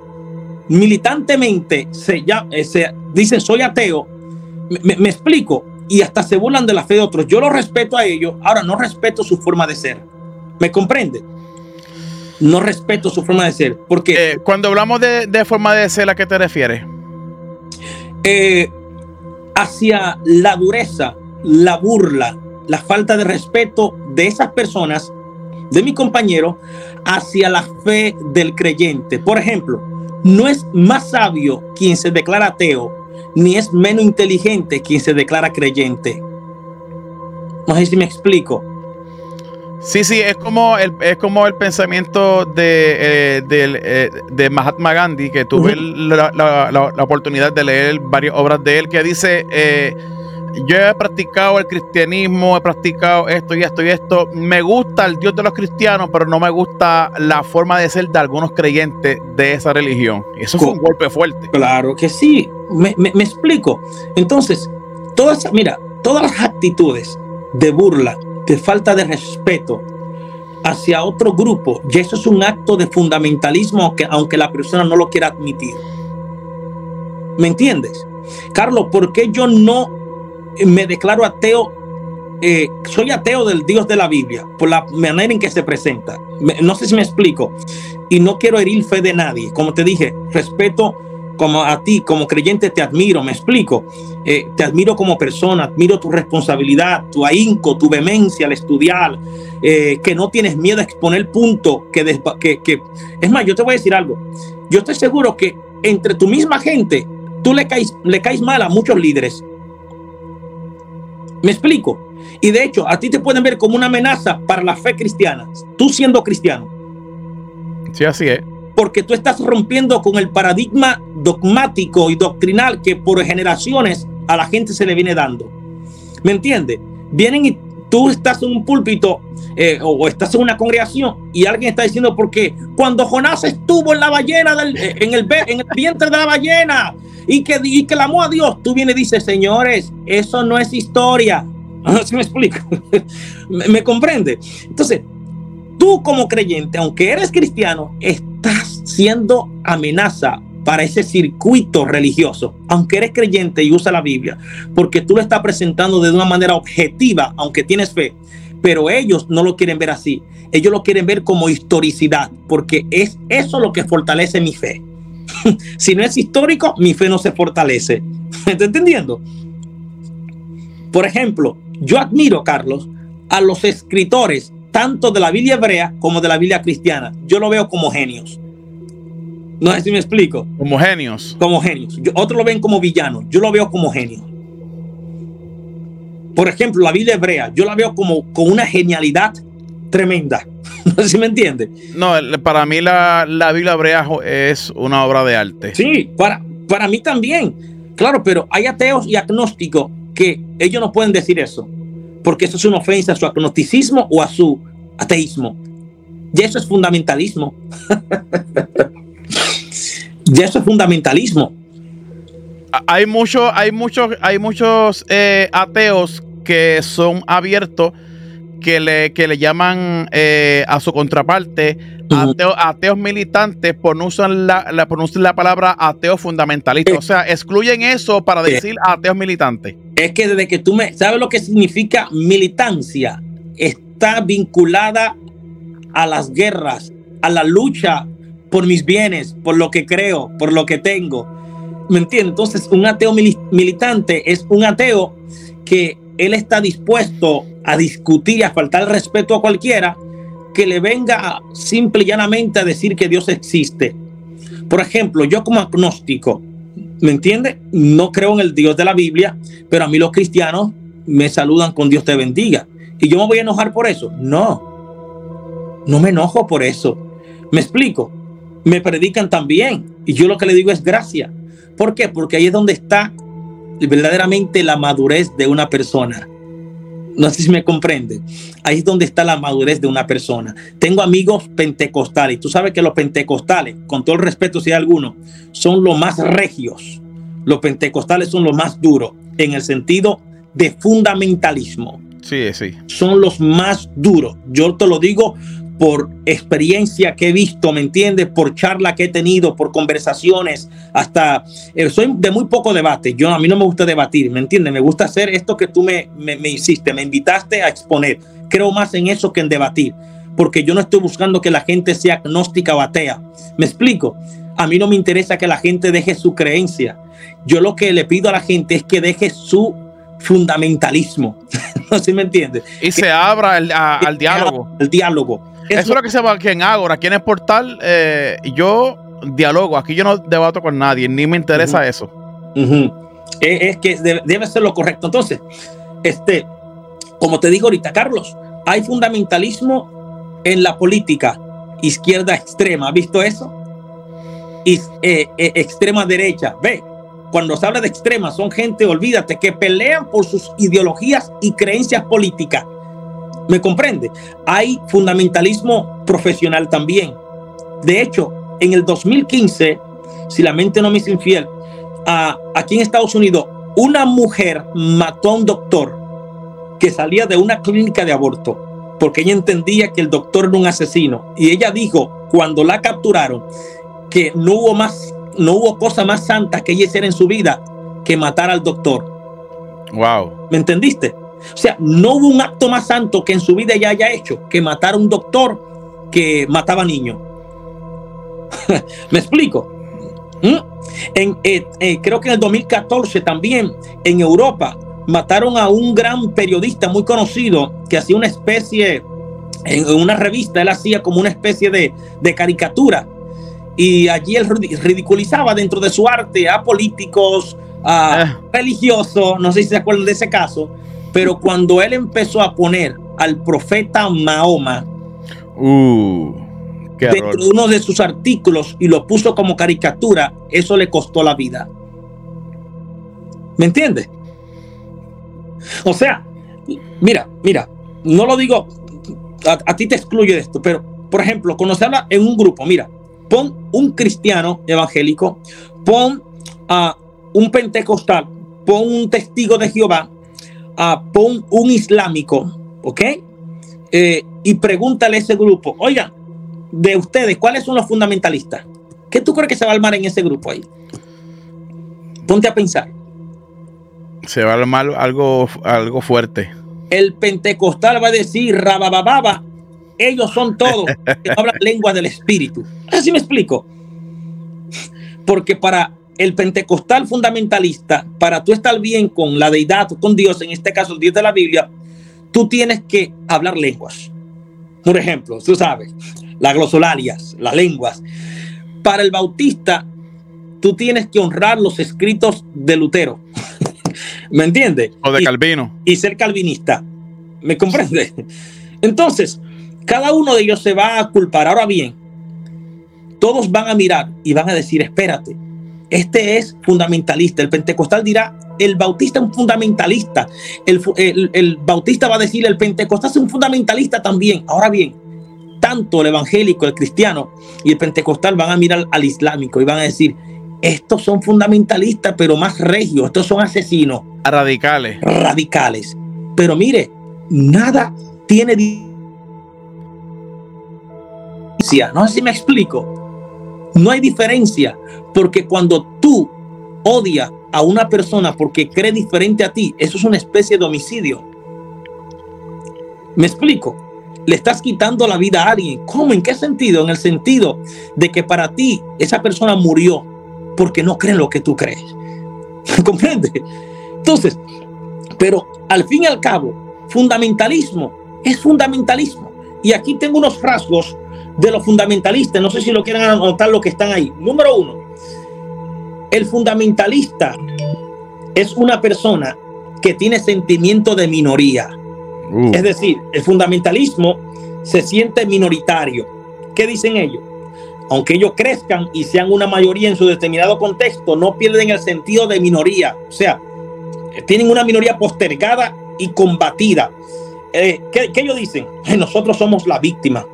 militantemente se, ya, eh, se dicen soy ateo. me explico. Y hasta se burlan de la fe de otros. Yo lo respeto a ellos. Ahora no respeto su forma de ser. ¿Me comprende? no respeto su forma de ser. Porque eh, cuando hablamos de, forma de ser, ¿a qué te refieres? Eh, hacia la dureza, la burla, la falta de respeto de esas personas, de mi compañero, hacia la fe del creyente. Por ejemplo, no es más sabio quien se declara ateo, ni es menos inteligente quien se declara creyente. No sé si me explico. Sí, sí, es como el, es como el pensamiento de, eh, eh, de Mahatma Gandhi, que tuve la, la, oportunidad de leer varias obras de él, que dice, eh, yo he practicado el cristianismo, he practicado esto y esto y esto, me gusta el Dios de los cristianos, pero no me gusta la forma de ser de algunos creyentes de esa religión. Y eso fue un golpe fuerte. Claro que sí, me, me, me explico. Entonces, todas, mira, todas las actitudes de burla, de falta de respeto hacia otro grupo, y eso es un acto de fundamentalismo, aunque, aunque la persona no lo quiera admitir. ¿Me entiendes? Carlos, ¿por qué yo no me declaro ateo? Eh, soy ateo del Dios de la Biblia, por la manera en que se presenta. no sé si me explico. Y no quiero herir fe de nadie. Como te dije, respeto como a ti, como creyente, te admiro, me explico. Eh, te admiro como persona, admiro tu responsabilidad, tu ahínco, tu vehemencia al estudiar, eh, que no tienes miedo a exponer punto, que, que, que, es más, yo te voy a decir algo. Yo estoy seguro que entre tu misma gente, tú le caes, le caes mal a muchos líderes. Me explico. Y de hecho, a ti te pueden ver como una amenaza para la fe cristiana, tú siendo cristiano. Sí, así es porque tú estás rompiendo con el paradigma dogmático y doctrinal que por generaciones a la gente se le viene dando. ¿Me entiendes? Vienen y tú estás en un púlpito eh, o estás en una congregación y alguien está diciendo porque cuando Jonás estuvo en la ballena eh, en, el, en el vientre de la ballena y que, y que amó a Dios, tú vienes y dices, señores, eso no es historia. ¿Sí me explico? ¿Me, ¿Me, comprende? Entonces, tú como creyente, aunque eres cristiano, estás siendo amenaza para ese circuito religioso, aunque eres creyente y usa la Biblia, porque tú lo estás presentando de una manera objetiva, aunque tienes fe, pero ellos no lo quieren ver así. Ellos lo quieren ver como historicidad, porque es eso lo que fortalece mi fe. si no es histórico, mi fe no se fortalece. ¿Me está entendiendo? Por ejemplo, yo admiro, Carlos, a los escritores tanto de la Biblia hebrea como de la Biblia cristiana. Yo lo veo como genios. No sé si me explico. Como genios. Como genios. otros lo ven como villanos. Yo lo veo como genios. Por ejemplo, la Biblia hebrea, yo la veo como con una genialidad tremenda. No sé si me entiende. No, para mí la, la, Biblia hebrea es una obra de arte. Sí, para, para mí también. Claro, pero hay ateos y agnósticos que ellos no pueden decir eso porque eso es una ofensa a su agnosticismo o a su ateísmo. Y eso es fundamentalismo. y eso es fundamentalismo. Hay, mucho, hay muchos, hay muchos eh, ateos que son abiertos, que le, que le llaman eh, a su contraparte ateos militantes por no usar la, la, la palabra ateo fundamentalista. O sea, excluyen eso para decir ateos militantes. Es que desde que tú me sabes lo que significa militancia, está vinculada a las guerras, a la lucha por mis bienes, por lo que creo, por lo que tengo. ¿Me entiendes? Entonces, un ateo militante es un ateo que él está dispuesto a discutir a faltar respeto a cualquiera que le venga simple y llanamente a decir que Dios existe. Por ejemplo, yo como agnóstico, ¿me entiende? No creo en el Dios de la Biblia, pero a mí los cristianos me saludan con Dios te bendiga. ¿Y yo me voy a enojar por eso? No, no me enojo por eso. Me explico. Me predican también. Y yo lo que le digo es gracia. ¿Por qué? Porque ahí es donde está verdaderamente la madurez de una persona. No sé si me comprende. Ahí es donde está la madurez de una persona. Tengo amigos pentecostales. Tú sabes que los pentecostales, con todo el respeto si hay alguno, son los más regios. Los pentecostales son los más duros en el sentido de fundamentalismo. Sí, sí. Son los más duros. Yo te lo digo por experiencia que he visto, ¿me entiendes? Por charla que he tenido, por conversaciones, hasta eh, soy de muy poco debate. Yo a mí no me gusta debatir, ¿me entiendes? Me gusta hacer esto que tú me, me, me hiciste, me invitaste a exponer. Creo más en eso que en debatir, porque yo no estoy buscando que la gente sea agnóstica o atea. ¿Me explico? A mí no me interesa que la gente deje su creencia. Yo lo que le pido a la gente es que deje su fundamentalismo. no sé si me entiendes. Y se abra al diálogo. El diálogo eso, es lo que se va aquí en Ágora, aquí en el portal. Eh, yo dialogo, aquí yo no debato con nadie, ni me interesa eso. es, que debe, ser lo correcto. Entonces, este, como te digo ahorita, Carlos, hay fundamentalismo en la política izquierda extrema. ¿Has visto eso? Y, eh, eh, extrema derecha. Ve, cuando se habla de extrema, son gente, olvídate, que pelean por sus ideologías y creencias políticas. ¿Me comprende? Hay fundamentalismo profesional también. De hecho, en el 2015, si la mente no me es infiel, aquí en Estados Unidos, una mujer mató a un doctor que salía de una clínica de aborto porque ella entendía que el doctor era un asesino. Y ella dijo, cuando la capturaron, que no hubo más, no hubo cosa más santa que ella hiciera en su vida que matar al doctor. Wow. ¿Me entendiste? O sea, no hubo un acto más santo que en su vida ya haya hecho que matar a un doctor que mataba niños. ¿Me explico? ¿Mm? En, eh, eh, creo que en el 2014 también en Europa mataron a un gran periodista muy conocido que hacía una especie, en una revista, él hacía como una especie de, de caricatura. Y allí él ridiculizaba dentro de su arte a políticos, a ah. religiosos, no sé si se acuerdan de ese caso, pero cuando él empezó a poner al profeta Mahoma uh, dentro de uno de sus artículos y lo puso como caricatura, eso le costó la vida. ¿Me entiendes? O sea, mira, mira, no lo digo, a, ti te excluye de esto, pero por ejemplo, cuando se habla en un grupo, mira, pon un cristiano evangélico, pon a un pentecostal, pon un testigo de Jehová, a pon un islámico, ¿ok? Eh, y pregúntale a ese grupo, oigan, de ustedes, ¿cuáles son los fundamentalistas? ¿Qué tú crees que se va a armar en ese grupo ahí? Ponte a pensar. Se va a armar algo, algo fuerte. El pentecostal va a decir, rabababa, ellos son todos que hablan lengua del espíritu. Así me explico. Porque para el pentecostal fundamentalista, para tú estar bien con la deidad, con Dios, en este caso el Dios de la Biblia, tú tienes que hablar lenguas. Por ejemplo, tú sabes, las glosolarias, las lenguas. Para el bautista, tú tienes que honrar los escritos de Lutero. ¿Me entiendes? O de Calvino. Y, ser calvinista. ¿Me comprende? Entonces, cada uno de ellos se va a culpar. Ahora bien, todos van a mirar y van a decir, espérate, este es fundamentalista. El pentecostal dirá, el bautista es un fundamentalista. El, bautista va a decir, el pentecostal es un fundamentalista también. Ahora bien, tanto el evangélico, el cristiano y el pentecostal van a mirar al islámico y van a decir, estos son fundamentalistas, pero más regios, estos son asesinos. Radicales. Radicales. Pero mire, nada tiene no sé si me explico. No hay diferencia, porque cuando tú odias a una persona porque cree diferente a ti, eso es una especie de homicidio. ¿Me explico? Le estás quitando la vida a alguien. ¿Cómo? ¿En qué sentido? En el sentido de que para ti esa persona murió porque no cree en lo que tú crees. ¿Comprende? Entonces, pero al fin y al cabo, fundamentalismo es fundamentalismo. Y aquí tengo unos rasgos de los fundamentalistas. No sé si lo quieren anotar lo que están ahí. Número uno, el fundamentalista es una persona que tiene sentimiento de minoría. Uh. Es decir, el fundamentalismo se siente minoritario. ¿Qué dicen ellos? Aunque ellos crezcan y sean una mayoría en su determinado contexto, no pierden el sentido de minoría. O sea, tienen una minoría postergada y combatida. Eh, ¿qué, ¿qué, ellos dicen? Nosotros somos la víctima.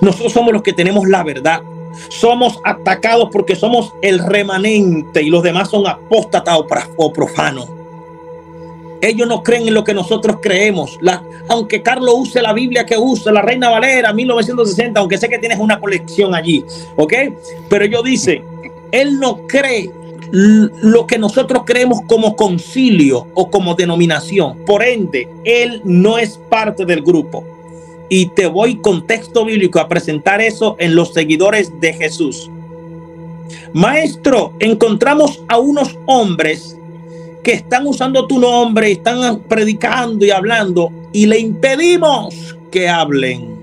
Nosotros somos los que tenemos la verdad. Somos atacados porque somos el remanente y los demás son apóstatas o profanos. Ellos no creen en lo que nosotros creemos. Aunque Carlos use la Biblia que usa, la Reina Valera 1960, aunque sé que tienes una colección allí, ¿ok? Pero ellos dicen, él no cree lo que nosotros creemos como concilio o como denominación. Por ende, él no es parte del grupo y te voy con texto bíblico a presentar eso en los seguidores de Jesús. Maestro, encontramos a unos hombres que están usando tu nombre, están predicando y hablando y le impedimos que hablen.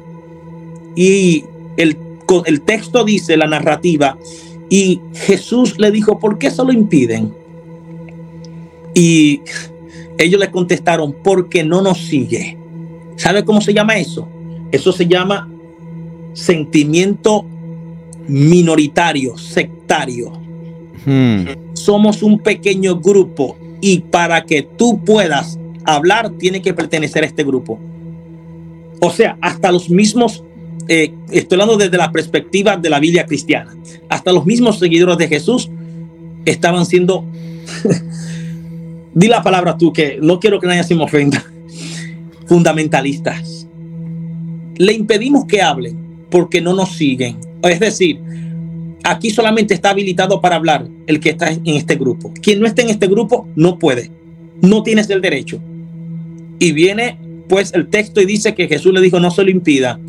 Y el, el texto dice, la narrativa, y Jesús le dijo, ¿por qué se lo impiden? Y ellos le contestaron, porque no nos sigue. ¿Sabe cómo se llama eso? Eso se llama sentimiento minoritario, sectario. Hmm. Somos un pequeño grupo y para que tú puedas hablar, tiene que pertenecer a este grupo. O sea, hasta los mismos, eh, estoy hablando desde la perspectiva de la Biblia cristiana, hasta los mismos seguidores de Jesús estaban siendo, di la palabra tú, que no quiero que nadie se me ofenda, fundamentalistas le impedimos que hablen porque no nos siguen. Es decir, aquí solamente está habilitado para hablar el que está en este grupo. Quien no esté en este grupo no puede, no tienes el derecho. Y viene pues el texto y dice que Jesús le dijo no se lo impida,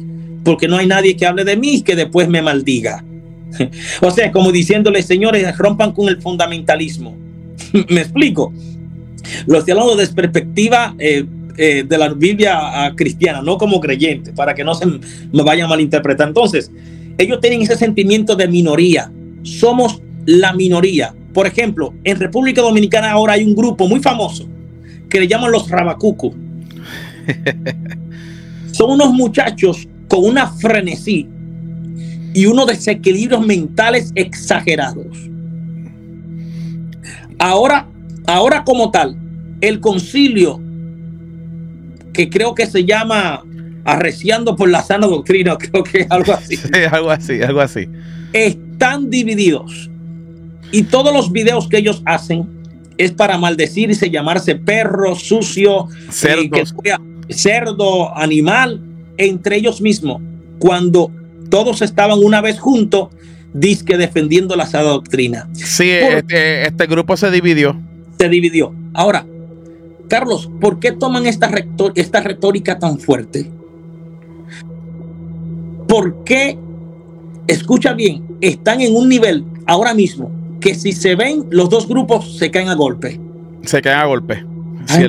porque no hay nadie que hable de mí y que después me maldiga. o sea, como diciéndole, señores, rompan con el fundamentalismo. ¿Me explico? Lo estoy hablando desde perspectiva eh, eh, de la Biblia cristiana, no como creyente, para que no se me vaya a malinterpretar. Entonces, ellos tienen ese sentimiento de minoría. Somos la minoría. Por ejemplo, en República Dominicana ahora hay un grupo muy famoso que le llaman los Rabacucu. Son unos muchachos con una frenesí y unos desequilibrios mentales exagerados. Ahora, ahora como tal, el concilio que creo que se llama Arreciando por la sana doctrina, creo que es algo así. algo así, algo así. Están divididos. Y todos los videos que ellos hacen es para maldecirse, llamarse perro, sucio, eh, cerdo, animal, entre ellos mismos. Cuando todos estaban una vez juntos, disque defendiendo la sana doctrina. Sí, este, este grupo se dividió. Se dividió. Ahora, Carlos, ¿por qué toman esta, esta retórica tan fuerte? ¿Por qué, escucha bien, están en un nivel ahora mismo que si se ven, los dos grupos se caen a golpe? Se caen a golpe.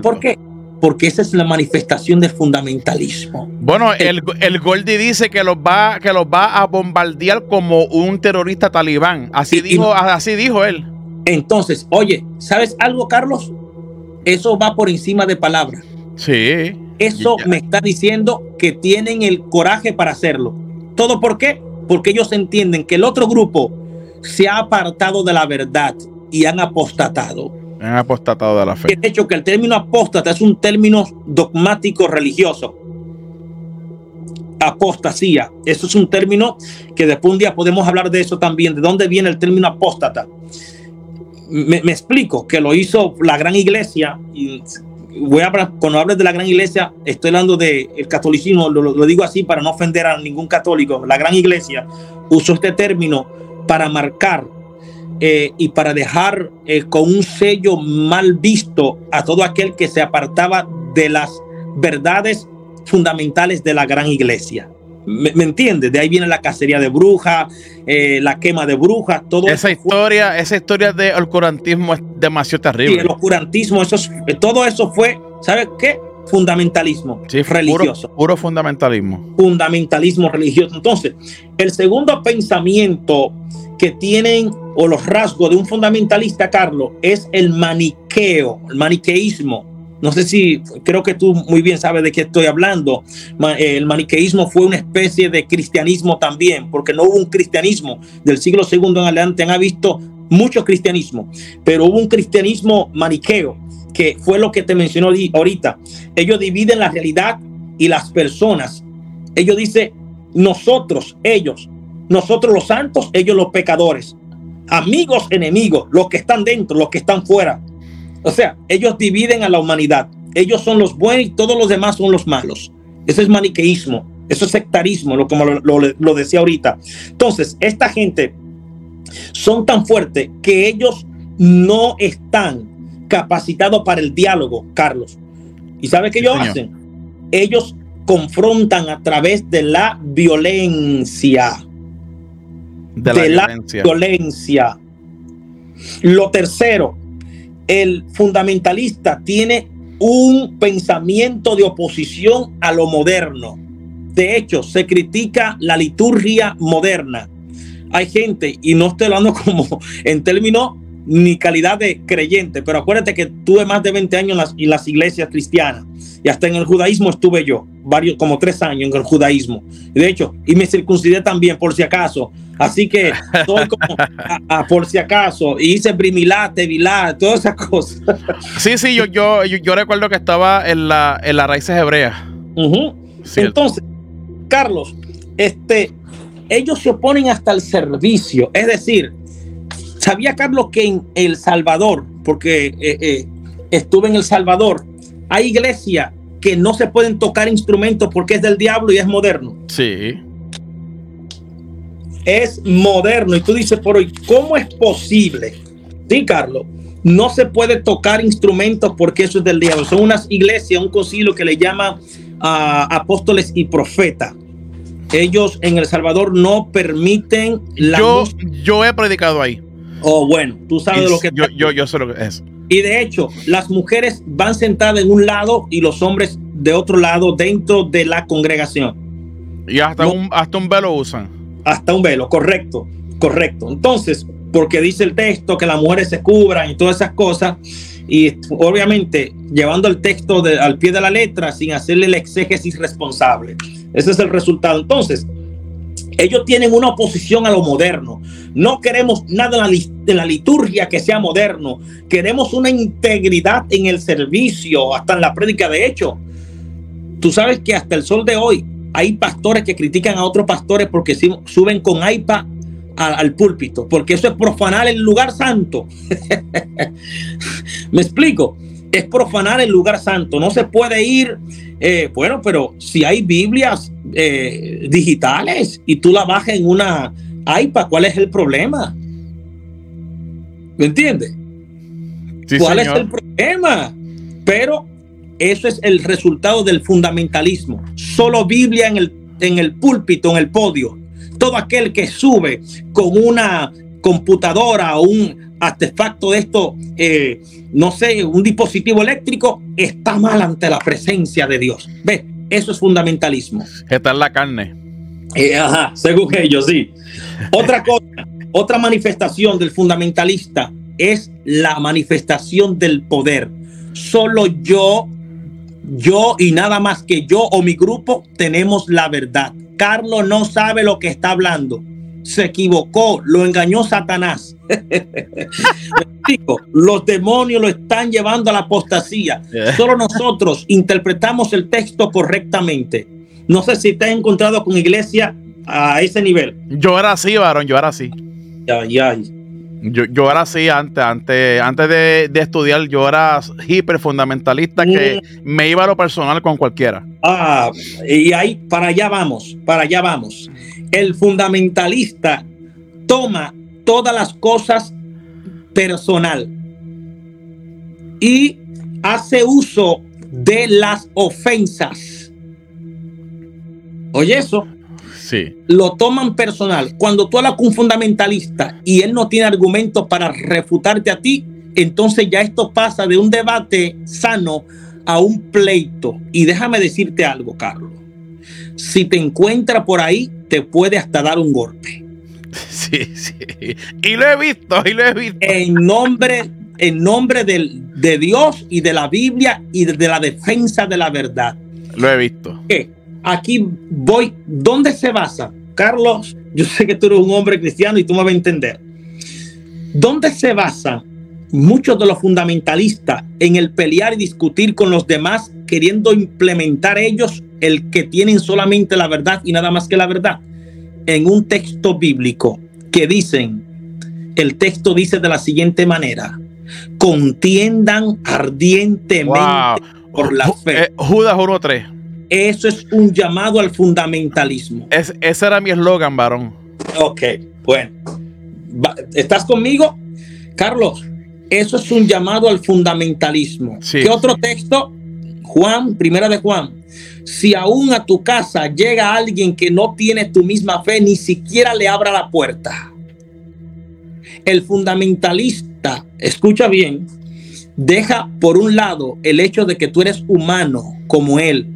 por qué? Porque esa es la manifestación del fundamentalismo. Bueno, el, el Goldie dice que los va, que los va a bombardear como un terrorista talibán. Así, dijo, así dijo él. Entonces, oye, ¿sabes algo, Carlos? Eso va por encima de palabras. Sí. Eso me está diciendo que tienen el coraje para hacerlo. ¿Todo por qué? Porque ellos entienden que el otro grupo se ha apartado de la verdad y han apostatado. Han apostatado de la fe. De hecho, que el término apóstata es un término dogmático religioso. Apostasía. Eso es un término que después un día podemos hablar de eso también. ¿De dónde viene el término apóstata? Me, explico, que lo hizo la gran iglesia y voy a cuando hables de la gran iglesia, estoy hablando del el catolicismo, lo, lo, digo así para no ofender a ningún católico. La gran iglesia usó este término para marcar eh, y para dejar eh, con un sello mal visto a todo aquel que se apartaba de las verdades fundamentales de la gran iglesia. ¿Me, me entiendes? De ahí viene la cacería de brujas, eh, la quema de brujas, todo esa historia, fue, esa historia del oscurantismo es demasiado terrible. Sí, el oscurantismo, eso es, todo eso fue, ¿sabes qué? Fundamentalismo sí, religioso. Puro, puro, fundamentalismo. Fundamentalismo religioso. Entonces, el segundo pensamiento que tienen o los rasgos de un fundamentalista, Carlos, es el maniqueo, el maniqueísmo. No sé si, creo que tú muy bien sabes de qué estoy hablando. El maniqueísmo fue una especie de cristianismo también, porque no hubo un cristianismo del siglo II en adelante. Han visto mucho cristianismo, pero hubo un cristianismo maniqueo, que fue lo que te mencionó ahorita. Ellos dividen la realidad y las personas. Ellos dicen, nosotros, ellos, nosotros los santos, ellos los pecadores. Amigos, enemigos, los que están dentro, los que están fuera. O sea, ellos dividen a la humanidad. Ellos son los buenos y todos los demás son los malos. Eso es maniqueísmo, eso es sectarismo, lo, como lo, lo, lo decía ahorita. Entonces, esta gente son tan fuertes que ellos no están capacitados para el diálogo, Carlos. ¿Y sabe qué sí, ellos señor. hacen? Ellos confrontan a través de la violencia. De la, de violencia. la violencia. Lo tercero, el fundamentalista tiene un pensamiento de oposición a lo moderno. De hecho, se critica la liturgia moderna. Hay gente, y no estoy hablando como en términos ni calidad de creyente, pero acuérdate que tuve más de 20 años en las, en las iglesias cristianas y hasta en el judaísmo estuve yo, varios, como tres años en el judaísmo. De hecho, y me circuncidé también, por si acaso. Así que soy como, a, a, por si acaso, y hice brimilá, tevilá, todas esas cosas. Sí, sí, yo, yo, yo, yo, recuerdo que estaba en, la, en las raíces hebreas. Uh -huh. Entonces, Carlos, este, ellos se oponen hasta el servicio, es decir, ¿sabía Carlos que en El Salvador, porque eh, eh, estuve en El Salvador, hay iglesias que no se pueden tocar instrumentos porque es del diablo y es moderno? Sí. Es moderno. Y tú dices, por hoy, ¿cómo es posible? Sí, Carlos. No se puede tocar instrumentos porque eso es del diablo. Son unas iglesias, un concilio que le llama a uh, apóstoles y profetas. Ellos en El Salvador no permiten la yo, yo he predicado ahí. Oh, bueno, tú sabes de lo que yo, yo, yo sé lo que es. Y de hecho, las mujeres van sentadas en un lado y los hombres de otro lado dentro de la congregación. Y hasta, no, un, hasta un velo usan. Hasta un velo, correcto, correcto. Entonces, porque dice el texto que las mujeres se cubran y todas esas cosas, y obviamente llevando el texto de, al pie de la letra sin hacerle el exégesis responsable. Ese es el resultado. Entonces, ellos tienen una oposición a lo moderno. No queremos nada en la, liturgia que sea moderno. Queremos una integridad en el servicio, hasta en la prédica. De hecho, tú sabes que hasta el sol de hoy hay pastores que critican a otros pastores porque suben con iPad al púlpito, porque eso es profanar el lugar santo. ¿Me explico? Es profanar el lugar santo. No se puede ir, eh, bueno, pero si hay Biblias eh, digitales y tú la bajas en una iPad, ¿cuál es el problema? ¿Me entiendes? Sí, ¿Cuál señor. es el problema? Pero eso es el resultado del fundamentalismo. Solo Biblia en el, en el púlpito, en el podio. Todo aquel que sube con una computadora o un artefacto de esto, eh, no sé, un dispositivo eléctrico, está mal ante la presencia de Dios. ¿Ves? Eso es fundamentalismo. Está en la carne. Eh, ajá, según ellos, sí. Otra cosa, otra manifestación del fundamentalista es la manifestación del poder. Solo yo, yo y nada más que yo o mi grupo tenemos la verdad. Carlos no sabe lo que está hablando. Se equivocó, lo engañó Satanás. Los demonios lo están llevando a la apostasía. Solo nosotros interpretamos el texto correctamente. No sé si te has encontrado con iglesia a ese nivel. Yo era así, varón, yo era así. Ay, ay. Yo, yo era así antes, antes, antes de, estudiar, yo era hiper fundamentalista que mm. me iba a lo personal con cualquiera. Ah, y ahí para allá vamos, para allá vamos. El fundamentalista toma todas las cosas personal y hace uso de las ofensas. Oye eso. Sí. Lo toman personal. Cuando tú hablas con un fundamentalista y él no tiene argumentos para refutarte a ti, entonces ya esto pasa de un debate sano a un pleito. Y déjame decirte algo, Carlos. Si te encuentra por ahí, te puede hasta dar un golpe. Sí, sí. Y lo he visto, y lo he visto. En nombre, en nombre del, de Dios y de la Biblia y de, la defensa de la verdad. Lo he visto. Aquí voy. ¿Dónde se basa? Carlos, yo sé que tú eres un hombre cristiano y tú me vas a entender. ¿Dónde se basa muchos de los fundamentalistas en el pelear y discutir con los demás, queriendo implementar ellos el que tienen solamente la verdad y nada más que la verdad? en un texto bíblico que dicen, el texto dice de la siguiente manera, contiendan ardientemente por la fe. Eh, Judas 1.3. Eso es un llamado al fundamentalismo. Es, ese era mi eslogan, varón. Ok, bueno. ¿Estás conmigo? Carlos, eso es un llamado al fundamentalismo. ¿Qué otro texto? Juan, primera de Juan si aún a tu casa llega alguien que no tiene tu misma fe, ni siquiera le abra la puerta. El fundamentalista, escucha bien, deja por un lado el hecho de que tú eres humano como él.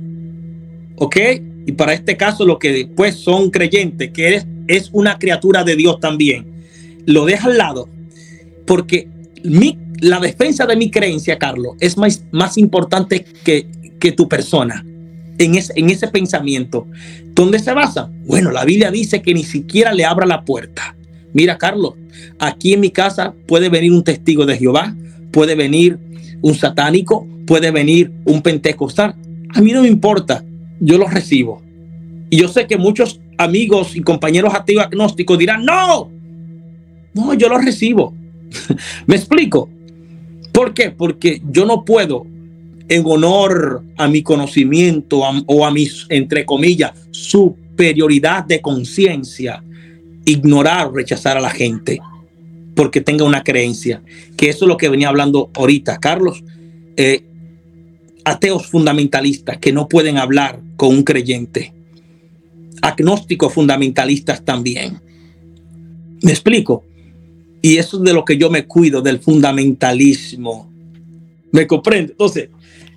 ¿Ok? Y para este caso lo que después son creyentes, que eres es una criatura de Dios también. Lo deja al lado porque mi, la defensa de mi creencia, Carlos, es más, más importante que, que tu persona en ese, en ese pensamiento. ¿Dónde se basa? Bueno, la Biblia dice que ni siquiera le abra la puerta. Mira, Carlos, aquí en mi casa puede venir un testigo de Jehová, puede venir un satánico, puede venir un pentecostal. A mí no me importa, yo lo recibo. Y yo sé que muchos amigos y compañeros activos agnósticos dirán, no, no, yo lo recibo. ¿Me explico? ¿Por qué? Porque yo no puedo en honor a mi conocimiento o a mi, entre comillas, superioridad de conciencia, ignorar o rechazar a la gente porque tenga una creencia. Que eso es lo que venía hablando ahorita, Carlos. Eh, ateos fundamentalistas que no pueden hablar con un creyente. Agnósticos fundamentalistas también. ¿Me explico? Y eso es de lo que yo me cuido, del fundamentalismo. ¿Me comprende? Entonces,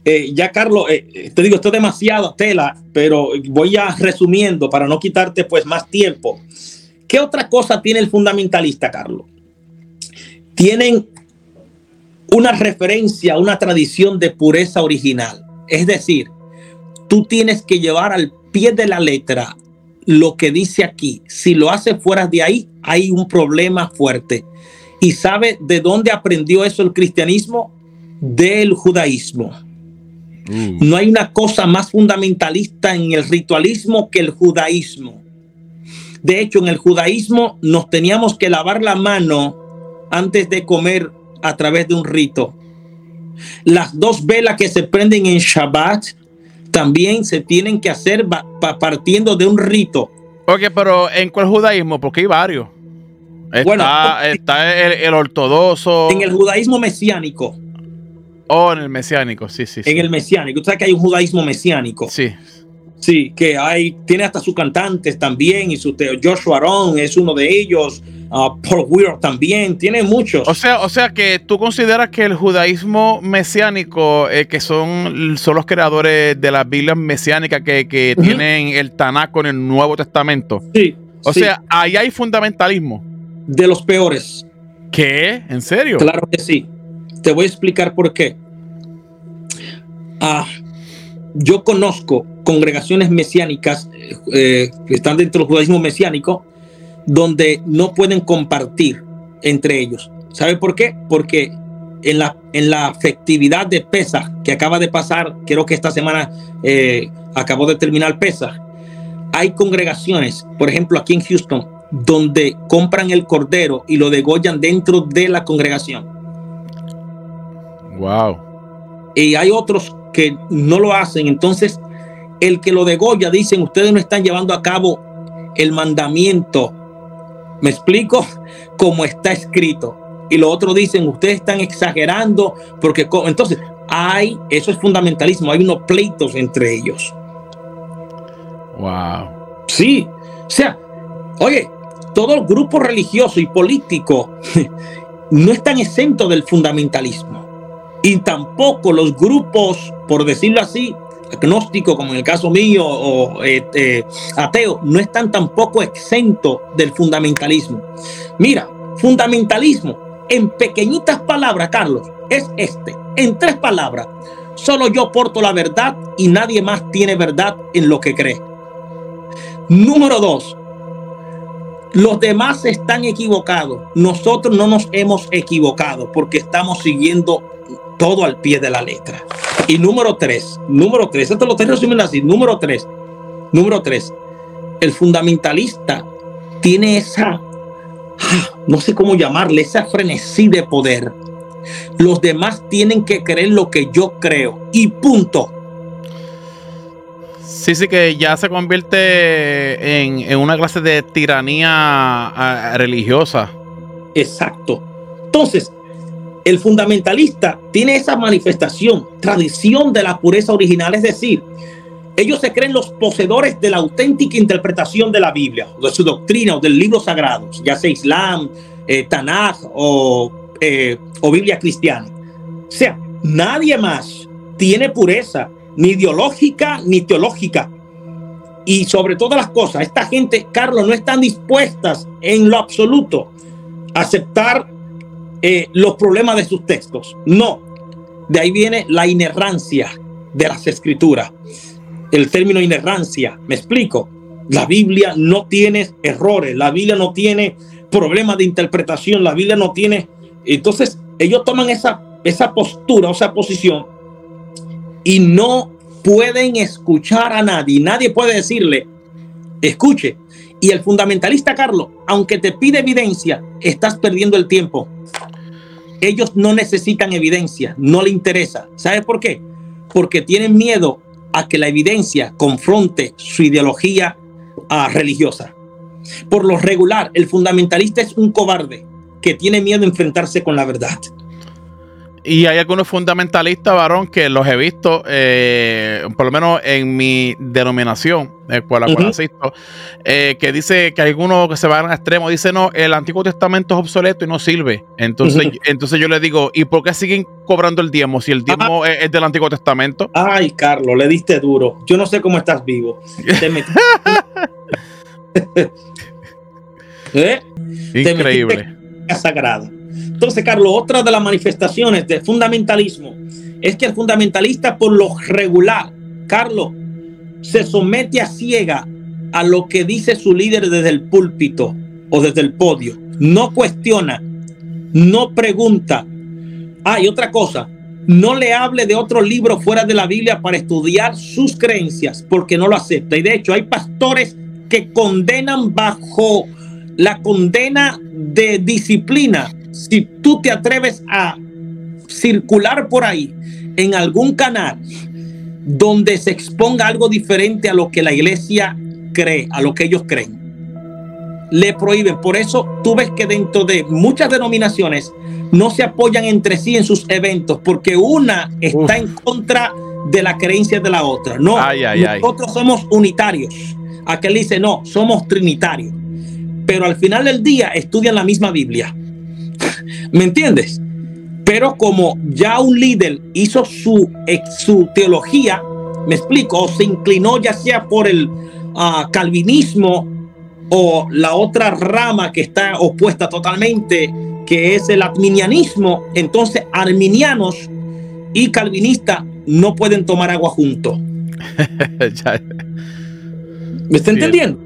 eh, ya Carlos, eh, eh, te digo, esto es demasiada tela, pero voy a resumiendo para no quitarte pues más tiempo. ¿Qué otra cosa tiene el fundamentalista, Carlos? Tienen una referencia, una tradición de pureza original. Es decir, tú tienes que llevar al pie de la letra lo que dice aquí. Si lo hace fuera de ahí, hay un problema fuerte. ¿Y sabe de dónde aprendió eso el cristianismo? Del judaísmo. Mm. No hay una cosa más fundamentalista en el ritualismo que el judaísmo. De hecho, en el judaísmo nos teníamos que lavar la mano antes de comer a través de un rito. Las dos velas que se prenden en Shabbat también se tienen que hacer partiendo de un rito. Ok, pero ¿en cuál judaísmo? Porque hay varios. Está, bueno, está el, el ortodoxo. En el judaísmo mesiánico. Oh, en el mesiánico, sí, sí. En el mesiánico. Usted sabe que hay un judaísmo mesiánico. Sí. Sí, que hay, tiene hasta sus cantantes también, y su Joshua Aaron es uno de ellos, uh, Paul Weir también, tiene muchos. O sea, o sea que tú consideras que el judaísmo mesiánico, eh, que son, son los creadores de las Biblias mesiánicas que, que tienen el Tanakh en el Nuevo Testamento. Sí. O sea, ahí hay fundamentalismo. De los peores. ¿Qué? ¿En serio? Claro que sí. Te voy a explicar por qué. Ah, yo conozco congregaciones mesiánicas eh, que están dentro del judaísmo mesiánico donde no pueden compartir entre ellos. ¿Sabe por qué? Porque en la, en la festividad de Pesach que acaba de pasar, creo que esta semana eh, acabó de terminar Pesach, hay congregaciones, por ejemplo aquí en Houston, donde compran el cordero y lo degollan dentro de la congregación. Wow. Y hay otros que no lo hacen. Entonces, el que lo degolla, dicen, ustedes no están llevando a cabo el mandamiento. ¿Me explico? Como está escrito. Y los otros dicen, ustedes están exagerando porque entonces hay, eso es fundamentalismo, hay unos pleitos entre ellos. Wow. Sí, o sea, oye, todo el grupo religioso y político no están exentos del fundamentalismo. Y tampoco los grupos, por decirlo así, agnósticos, como en el caso mío, o este, ateo, no están tampoco exentos del fundamentalismo. Mira, fundamentalismo, en pequeñitas palabras, Carlos, es este. En tres palabras, solo yo porto la verdad y nadie más tiene verdad en lo que cree. Número dos, los demás están equivocados. Nosotros no nos hemos equivocado porque estamos siguiendo todo al pie de la letra. Y número tres, número tres, esto lo tengo resumiendo así. Número tres, número tres, el fundamentalista tiene esa, no sé cómo llamarle, esa frenesí de poder. Los demás tienen que creer lo que yo creo y punto. Sí, sí, que ya se convierte en, una clase de tiranía religiosa. Exacto. Entonces, el fundamentalista tiene esa manifestación, tradición de la pureza original, es decir, ellos se creen los poseedores de la auténtica interpretación de la Biblia, de su doctrina o del libro sagrado, ya sea Islam, eh, Tanaj o, eh, o Biblia cristiana. O sea, nadie más tiene pureza ni ideológica ni teológica. Y sobre todas las cosas, esta gente, Carlos, no están dispuestas en lo absoluto a aceptar eh, los problemas de sus textos. No, de ahí viene la inerrancia de las escrituras. El término inerrancia, me explico. La Biblia no tiene errores, la Biblia no tiene problemas de interpretación, la Biblia no tiene... Entonces, ellos toman esa, esa postura, o esa posición y no pueden escuchar a nadie. Nadie puede decirle, escuche. Y el fundamentalista, Carlos, aunque te pide evidencia, estás perdiendo el tiempo. Ellos no necesitan evidencia, no le interesa. ¿Sabes por qué? Porque tienen miedo a que la evidencia confronte su ideología ah, religiosa. Por lo regular, el fundamentalista es un cobarde que tiene miedo a enfrentarse con la verdad. Y hay algunos fundamentalistas, varón, que los he visto, eh, por lo menos en mi denominación, el cual, asisto, eh, que dice que algunos que se van al extremo, dice no, el Antiguo Testamento es obsoleto y no sirve. Entonces, entonces yo le digo, ¿y por qué siguen cobrando el diezmo si el diezmo es, del Antiguo Testamento? Ay, Carlos, le diste duro. Yo no sé cómo estás vivo. ¿Eh? Increíble. sagrada. Entonces, Carlos, otra de las manifestaciones del fundamentalismo es que el fundamentalista por lo regular, Carlos, se somete a ciega a lo que dice su líder desde el púlpito o desde el podio. No cuestiona, no pregunta. Ah, y otra cosa, no le hable de otro libro fuera de la Biblia para estudiar sus creencias, porque no lo acepta. Y de hecho, hay pastores que condenan bajo la condena de disciplina si tú te atreves a circular por ahí en algún canal donde se exponga algo diferente a lo que la iglesia cree, a lo que ellos creen, le prohíben. Por eso tú ves que dentro de muchas denominaciones no se apoyan entre sí en sus eventos, porque una está en contra de la creencia de la otra. No, nosotros somos unitarios. Aquel dice, no, somos trinitarios. Pero al final del día estudian la misma Biblia. ¿Me entiendes? Pero como ya un líder hizo su, su teología, me explico, o se inclinó ya sea por el ah, calvinismo o la otra rama que está opuesta totalmente, que es el arminianismo, entonces arminianos y calvinistas no pueden tomar agua juntos. ¿Me está entendiendo?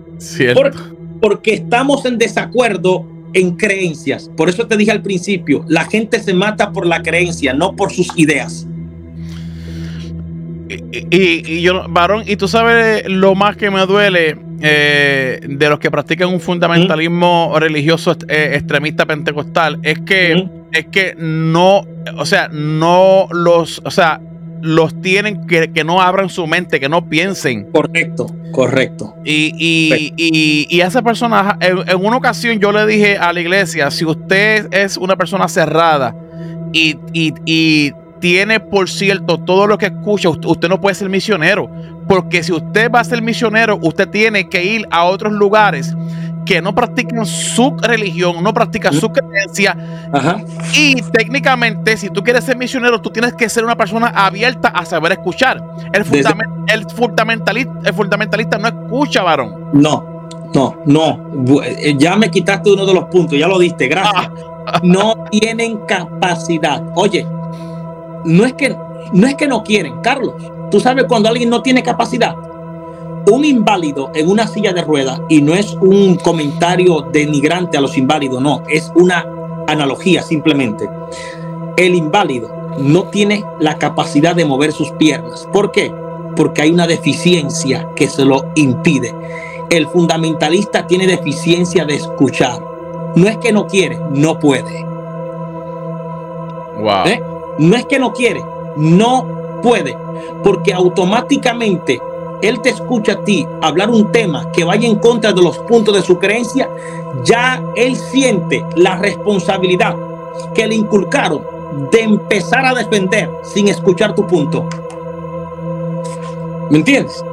porque estamos en desacuerdo en creencias. Por eso te dije al principio, la gente se mata por la creencia, no por sus ideas. Y, yo, varón, y tú sabes lo más que me duele eh, de los que practican un fundamentalismo religioso extremista pentecostal es que, es que no, o sea, no los, o sea, los tienen que, que, no abran su mente, que no piensen. Correcto, correcto. Y, y, y, y esa persona, en, una ocasión yo le dije a la iglesia, si usted es una persona cerrada y, y tiene por cierto todo lo que escucha, usted no puede ser misionero. Porque si usted va a ser misionero, usted tiene que ir a otros lugares que no practican su religión, no practican su creencia. Y técnicamente, si tú quieres ser misionero, tú tienes que ser una persona abierta a saber escuchar. El, fundamentalista, el fundamentalista no escucha, varón. No, no, no. Eh, ya me quitaste uno de los puntos, ya lo diste, gracias. Ah. No tienen capacidad. Oye, no es que no es que no quieren, Carlos. Tú sabes cuando alguien no tiene capacidad, un inválido en una silla de ruedas, y no es un comentario denigrante a los inválidos, no, es una analogía simplemente. El inválido no tiene la capacidad de mover sus piernas. ¿Por qué? Porque hay una deficiencia que se lo impide. El fundamentalista tiene deficiencia de escuchar. No es que no quiere, no puede. Wow. ¿Eh? No es que no quiere, no puede. Porque automáticamente él te escucha a ti hablar un tema que vaya en contra de los puntos de su creencia, ya él siente la responsabilidad que le inculcaron de empezar a defender sin escuchar tu punto. ¿Me entiendes?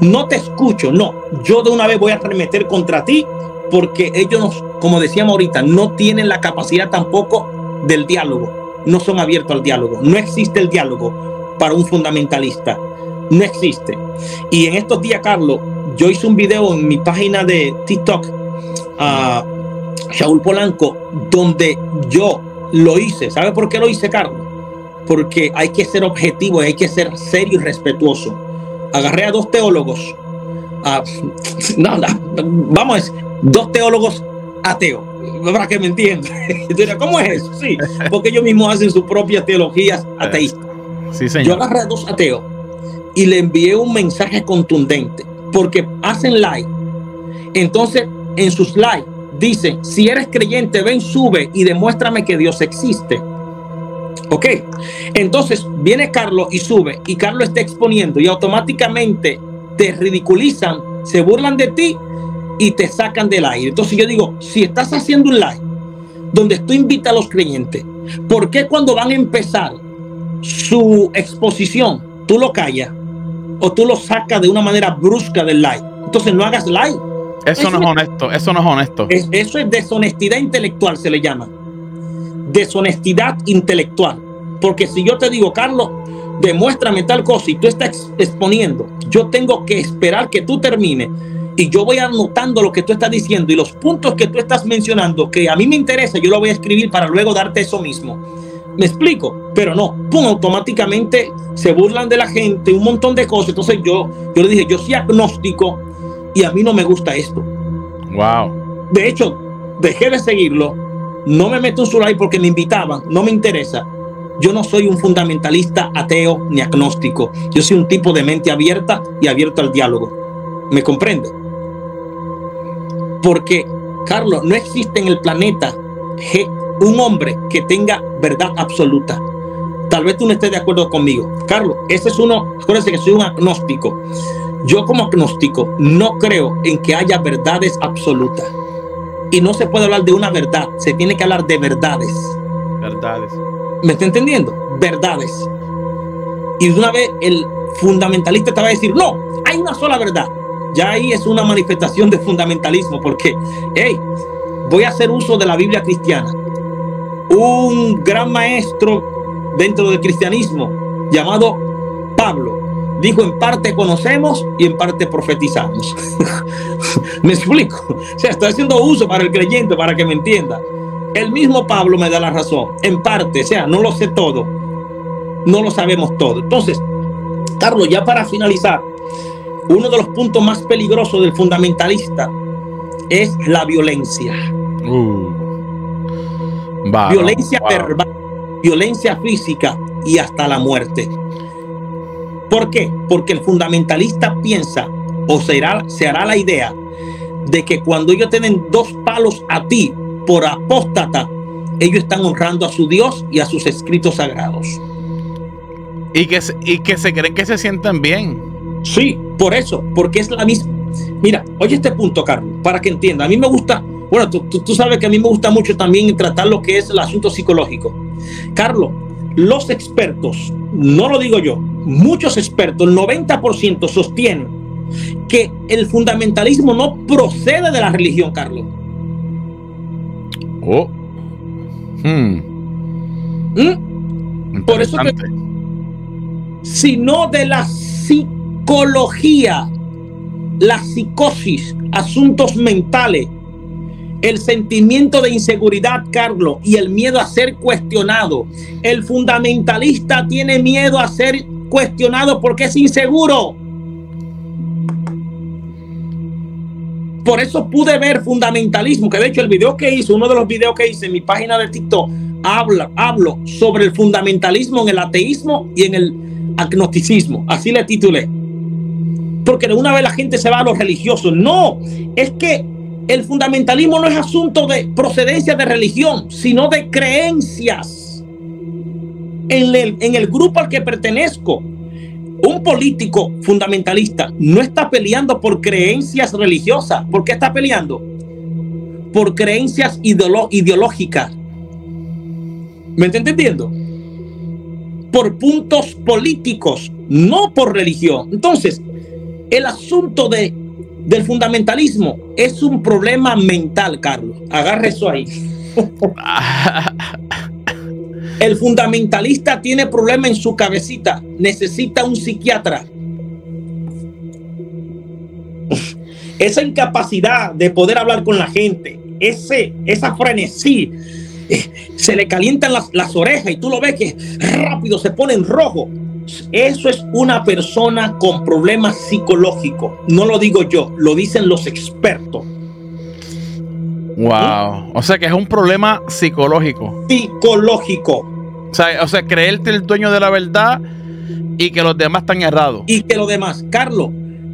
No te escucho, no. Yo de una vez voy a remeter contra ti porque ellos, como decíamos ahorita, no tienen la capacidad tampoco del diálogo. No son abiertos al diálogo. No existe el diálogo para un fundamentalista no existe. Y en estos días, Carlos, yo hice un video en mi página de TikTok, a Shaul Polanco, donde yo lo hice. ¿Sabe por qué lo hice, Carlos? Porque hay que ser objetivo, hay que ser serio y respetuoso. Agarré a dos teólogos, a, no, vamos dos teólogos ateos, para que me entiendan. ¿Cómo es eso? Sí, porque ellos mismos hacen sus propias teologías ateístas. Sí, señor. Yo agarré a dos ateos y le envié un mensaje contundente porque hacen like. Entonces, en sus likes dicen, si eres creyente, ven, sube y demuéstrame que Dios existe. Ok, entonces viene Carlos y sube y Carlos está exponiendo y automáticamente te ridiculizan, se burlan de ti y te sacan del aire. Entonces yo digo, si estás haciendo un live donde tú invitas a los creyentes, ¿por qué cuando van a empezar su exposición, tú lo callas? o tú lo sacas de una manera brusca del like. Entonces no hagas like. Eso, no es honesto, eso no es honesto. eso es deshonestidad intelectual, se le llama. Deshonestidad intelectual. Porque si yo te digo, Carlos, demuéstrame tal cosa y tú estás exponiendo, yo tengo que esperar que tú termines y yo voy anotando lo que tú estás diciendo y los puntos que tú estás mencionando que a mí me interesa, yo lo voy a escribir para luego darte eso mismo. Me explico, pero no, pum, automáticamente se burlan de la gente, un montón de cosas. Entonces yo, yo le dije, yo soy agnóstico y a mí no me gusta esto. Wow. De hecho, dejé de seguirlo, no me meto en su live porque me invitaban, no me interesa. Yo no soy un fundamentalista ateo ni agnóstico. Yo soy un tipo de mente abierta y abierto al diálogo. ¿Me comprende? Porque, Carlos, no existe en el planeta un hombre que tenga verdad absoluta. Tal vez tú no estés de acuerdo conmigo. Carlos, ese es uno, acuérdense que soy un agnóstico. Yo como agnóstico no creo en que haya verdades absolutas. Y no se puede hablar de una verdad, se tiene que hablar de verdades. Verdades. ¿Me está entendiendo? Verdades. Y de una vez el fundamentalista te va a decir, no, hay una sola verdad. Ya ahí es una manifestación de fundamentalismo, porque, hey, voy a hacer uso de la Biblia cristiana un gran maestro dentro del cristianismo llamado Pablo. Dijo, en parte conocemos y en parte profetizamos. me explico. O sea, estoy haciendo uso para el creyente, para que me entienda. El mismo Pablo me da la razón. En parte, o sea, no lo sé todo. No lo sabemos todo. Entonces, Carlos, ya para finalizar, uno de los puntos más peligrosos del fundamentalista es la violencia. Uh violencia verbal, violencia física y hasta la muerte. ¿Por qué? Porque el fundamentalista piensa o se hará, se hará la idea de que cuando ellos tienen dos palos a ti por apóstata, ellos están honrando a su Dios y a sus escritos sagrados. Y que, y que se creen que se sientan bien. Sí, por eso, porque es la misma. Mira, oye este punto, Carlos, para que entienda. A mí me gusta, bueno, tú, tú, sabes que a mí me gusta mucho también tratar lo que es el asunto psicológico. Carlos, los expertos, no lo digo yo, muchos expertos, el 90% sostienen que el fundamentalismo no procede de la religión, Carlos. Oh. Hmm. ¿Mm? Por eso que, sino de la psicología, la psicosis, asuntos mentales, el sentimiento de inseguridad, Carlos, y el miedo a ser cuestionado. El fundamentalista tiene miedo a ser cuestionado porque es inseguro. Por eso pude ver fundamentalismo, que de hecho el video que hice, uno de los videos que hice en mi página de TikTok, habla, hablo sobre el fundamentalismo en el ateísmo y en el agnosticismo. Así le titulé. Porque de una vez la gente se va a los religiosos. No, es que el fundamentalismo no es asunto de procedencia de religión, sino de creencias en el, en el grupo al que pertenezco. Un político fundamentalista no está peleando por creencias religiosas. ¿Por qué está peleando? Por creencias ideológicas. ¿Me está entendiendo? Por puntos políticos, no por religión. Entonces, el asunto de del fundamentalismo es un problema mental, Carlos. Agarre eso ahí. El fundamentalista tiene problema en su cabecita. Necesita un psiquiatra. Esa incapacidad de poder hablar con la gente, ese, esa frenesí, eh, se le calientan las, las orejas y tú lo ves que rápido se pone en rojo. Eso es una persona con problemas psicológicos. No lo digo yo, lo dicen los expertos. Wow. O sea que es un problema psicológico. Psicológico. O sea, o sea, creerte el dueño de la verdad y que los demás están errados. Y que los demás, Carlos,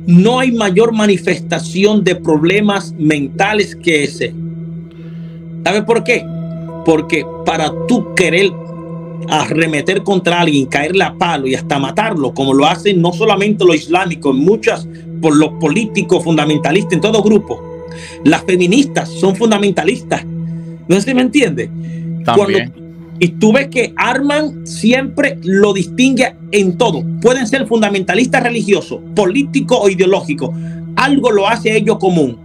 no hay mayor manifestación de problemas mentales que ese. ¿Sabes por qué? Porque para tú querer arremeter contra alguien, caerle a palo y hasta matarlo, como lo hacen no solamente los islámicos, muchas por los políticos fundamentalistas en todo grupo. Las feministas son fundamentalistas. No sé si me entiende. y tú ves que Arman siempre lo distingue en todo. Pueden ser fundamentalistas religiosos, políticos o ideológicos. Algo lo hace a ellos común.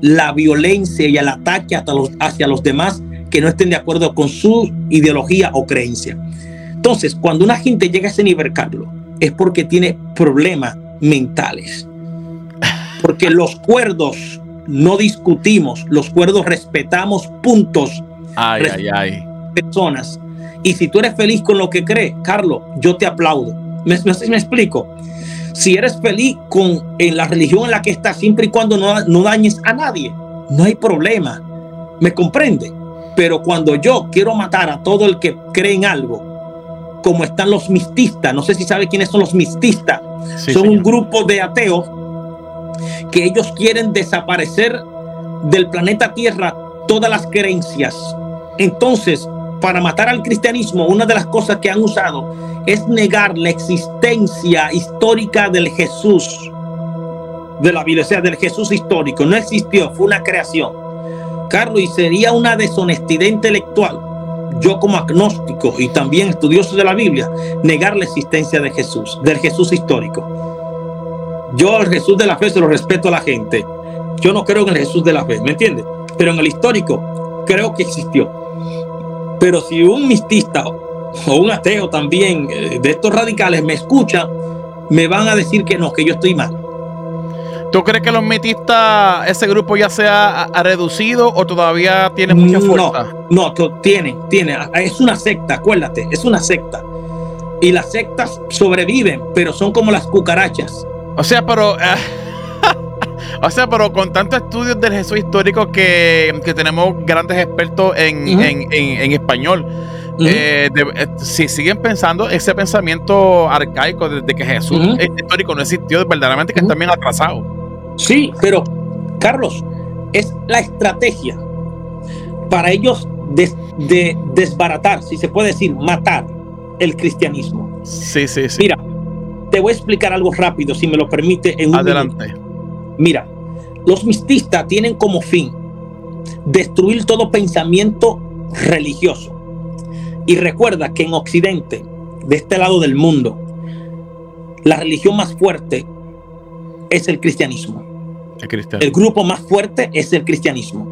La violencia y el ataque los, hacia los demás que no estén de acuerdo con su ideología o creencia. Entonces, cuando una gente llega a ese nivel, Carlos, es porque tiene problemas mentales. Porque los cuerdos no discutimos, los cuerdos respetamos puntos. Ay, ay, ay. Personas. Y si tú eres feliz con lo que crees, Carlos, yo te aplaudo. ¿Me, me, me explico? Si eres feliz con en la religión en la que estás, siempre y cuando no, no dañes a nadie, no hay problema. ¿Me comprende? Pero cuando yo quiero matar a todo el que cree en algo, como están los mististas, no sé si sabe quiénes son los mististas, son un grupo de ateos que ellos quieren desaparecer del planeta Tierra todas las creencias. Entonces, para matar al cristianismo, una de las cosas que han usado es negar la existencia histórica del Jesús, de la Biblia, o sea, del Jesús histórico. No existió, fue una creación. Carlos, y sería una deshonestidad intelectual, yo como agnóstico y también estudioso de la Biblia, negar la existencia de Jesús, del Jesús histórico. Yo al Jesús de la fe se lo respeto a la gente. Yo no creo en el Jesús de la fe, ¿me entiendes? Pero en el histórico creo que existió. Pero si un mistista o un ateo también eh, de estos radicales me escucha, me van a decir que no, que yo estoy mal. ¿Tú crees que los metistas, ese grupo ya se ha, reducido o todavía tiene mucha fuerza? No, no, tiene, tiene. Es una secta, acuérdate, es una secta. Y las sectas sobreviven, pero son como las cucarachas. O sea, pero. Eh, o sea, pero con tantos estudios del Jesús histórico que, tenemos grandes expertos en, español. Eh, eh, si siguen pensando ese pensamiento arcaico desde que Jesús histórico no existió, verdaderamente que están bien atrasados. Sí, pero Carlos, es la estrategia para ellos de, desbaratar, si se puede decir, matar el cristianismo. Sí, sí, sí. Mira, te voy a explicar algo rápido, si me lo permite. En Adelante. Mira, los mististas tienen como fin destruir todo pensamiento religioso. Y recuerda que en Occidente, de este lado del mundo, la religión más fuerte es el cristianismo. El, grupo más fuerte es el cristianismo.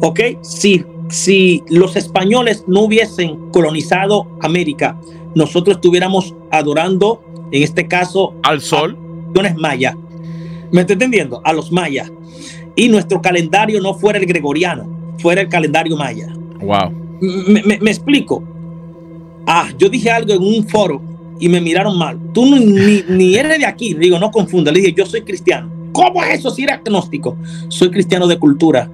¿Ok? Si, si los españoles no hubiesen colonizado América, nosotros estuviéramos adorando, en este caso, al sol. A mayas. ¿Me está entendiendo? A los mayas. Y nuestro calendario no fuera el gregoriano, fuera el calendario maya. Wow. Me, explico. Ah, yo dije algo en un foro y me miraron mal. Tú ni, ni eres de aquí. Digo, no confunda. Le dije, yo soy cristiano. ¿Cómo es eso si eres agnóstico? Soy cristiano de cultura.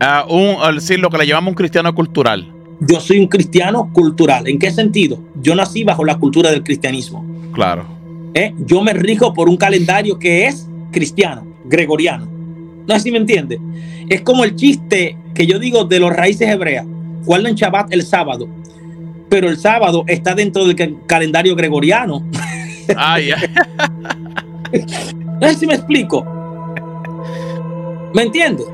Uh, un, decir, lo que le llamamos un cristiano cultural. Yo soy un cristiano cultural. ¿En qué sentido? Yo nací bajo la cultura del cristianismo. Claro. ¿Eh? Yo me rijo por un calendario que es cristiano, gregoriano. No sé si me entiende. Es como el chiste que yo digo de los raíces hebreas. Guardan Shabbat el sábado, pero el sábado está dentro del calendario gregoriano. Ah, ya. no sé si me explico. ¿Me entiende?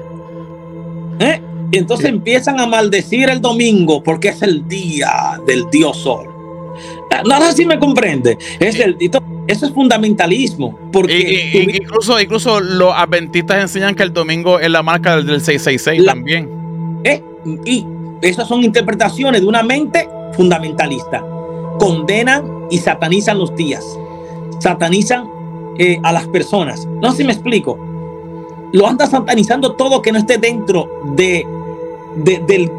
¿Eh? Y entonces empiezan a maldecir el domingo porque es el día del Dios Sol. No sé si me comprende. Es el, eso es fundamentalismo. Porque incluso, incluso los adventistas enseñan que el domingo es la marca del 666 también. Eh, y esas son interpretaciones de una mente fundamentalista. Condenan y satanizan los días. Satanizan eh, a las personas. No sé si me explico. Lo anda satanizando todo que no esté dentro de, del,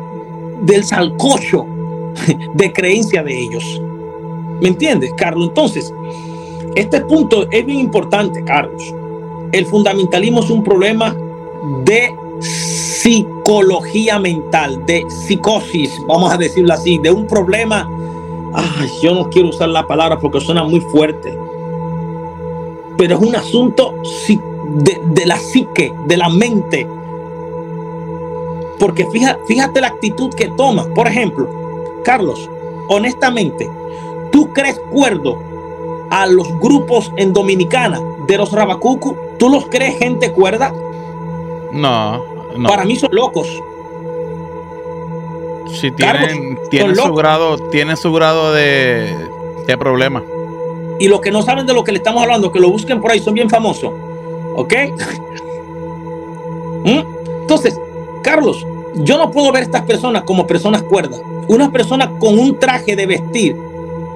del salcocho de creencia de ellos. ¿Me entiendes, Carlos? Entonces, este punto es bien importante, Carlos. El fundamentalismo es un problema de psicología mental, de psicosis, vamos a decirlo así, de un problema. Ay, yo no quiero usar la palabra porque suena muy fuerte, pero es un asunto de, de la psique, de la mente. Porque fíjate, fíjate la actitud que toma. Por ejemplo, Carlos, honestamente, ¿tú crees cuerdo a los grupos en Dominicana de los Rabacucu, ¿tú los crees gente cuerda? No, no. Para mí son locos. Sí, tienen, tienen su grado, tienen su grado de, de problema. Y los que no saben de lo que le estamos hablando, que lo busquen por ahí, son bien famosos. ¿Ok? ¿Mm? Entonces, Carlos, yo no puedo ver a estas personas como personas cuerdas. Una persona con un traje de vestir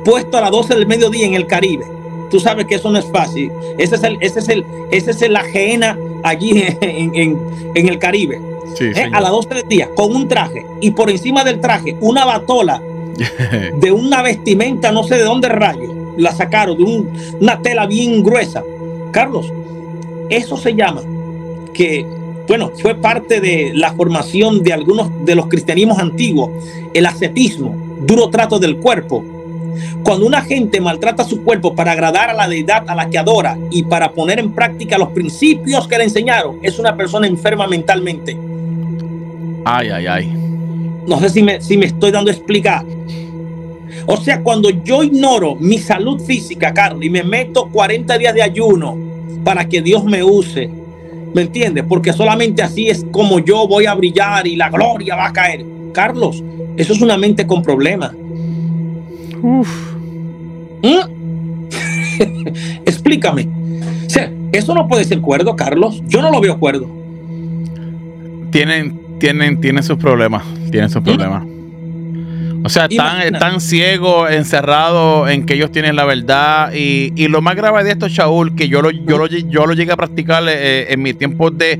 puesto a las 12 del mediodía en el Caribe. Tú sabes que eso no es fácil. Ese es el, ese es el, ese es la ajena allí en, el Caribe. ¿Eh? A las 12 del día, con un traje. Y por encima del traje, una batola de una vestimenta, no sé de dónde rayo. La sacaron de una tela bien gruesa. Carlos, eso se llama que, bueno, fue parte de la formación de algunos de los cristianismos antiguos, el ascetismo, duro trato del cuerpo, cuando una gente maltrata su cuerpo para agradar a la deidad a la que adora y para poner en práctica los principios que le enseñaron, es una persona enferma mentalmente. Ay, ay, ay. No sé si me, si me estoy dando a explicar. O sea, cuando yo ignoro mi salud física, Carlos, y me meto 40 días de ayuno para que Dios me use, ¿me entiendes? Porque solamente así es como yo voy a brillar y la gloria va a caer. Carlos, eso es una mente con problemas. Uf. ¿Mm? Explícame. eso no puede ser cuerdo, Carlos. Yo no lo veo cuerdo. Tienen, tienen, tienen sus problemas. Tienen sus ¿Mm? O sea, están, están ciegos, encerrados en que ellos tienen la verdad. Y, lo más grave de esto, Shaul, que yo lo, yo lo, yo lo llegué a practicar eh, en mi tiempo de,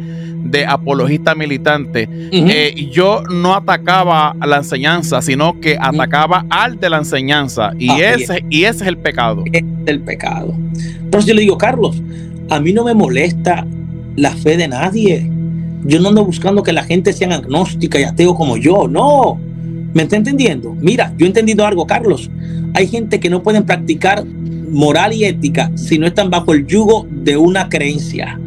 de apologista militante, eh, yo no atacaba a la enseñanza, sino que atacaba al de la enseñanza. Y, ah, ese, y ese es el pecado. Es el pecado. Entonces yo le digo, Carlos, a mí no me molesta la fe de nadie. Yo no ando buscando que la gente sea agnóstica y ateo como yo. No. ¿Me está entendiendo? Mira, yo he entendido algo, Carlos. Hay gente que no pueden practicar moral y ética si no están bajo el yugo de una creencia.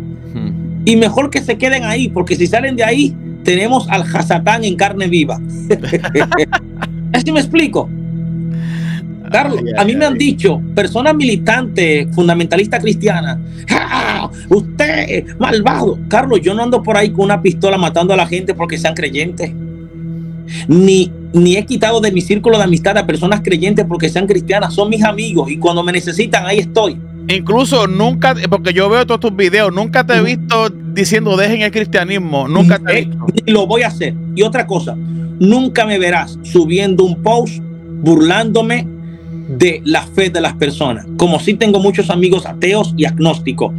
Y mejor que se queden ahí, porque si salen de ahí, tenemos al Hasatán en carne viva. Así me explico. Carlos, a mí me han dicho personas militantes, fundamentalistas cristianas, usted malvado. Carlos, yo no ando por ahí con una pistola matando a la gente porque sean creyentes. Ni, ni he quitado de mi círculo de amistad a personas creyentes porque sean cristianas. Son mis amigos y cuando me necesitan, ahí estoy. Incluso nunca, porque yo veo todos tus videos, nunca te he visto diciendo dejen el cristianismo. Nunca te he eh, visto. lo voy a hacer. Y otra cosa, nunca me verás subiendo un post burlándome de la fe de las personas. Como si tengo muchos amigos ateos y agnósticos.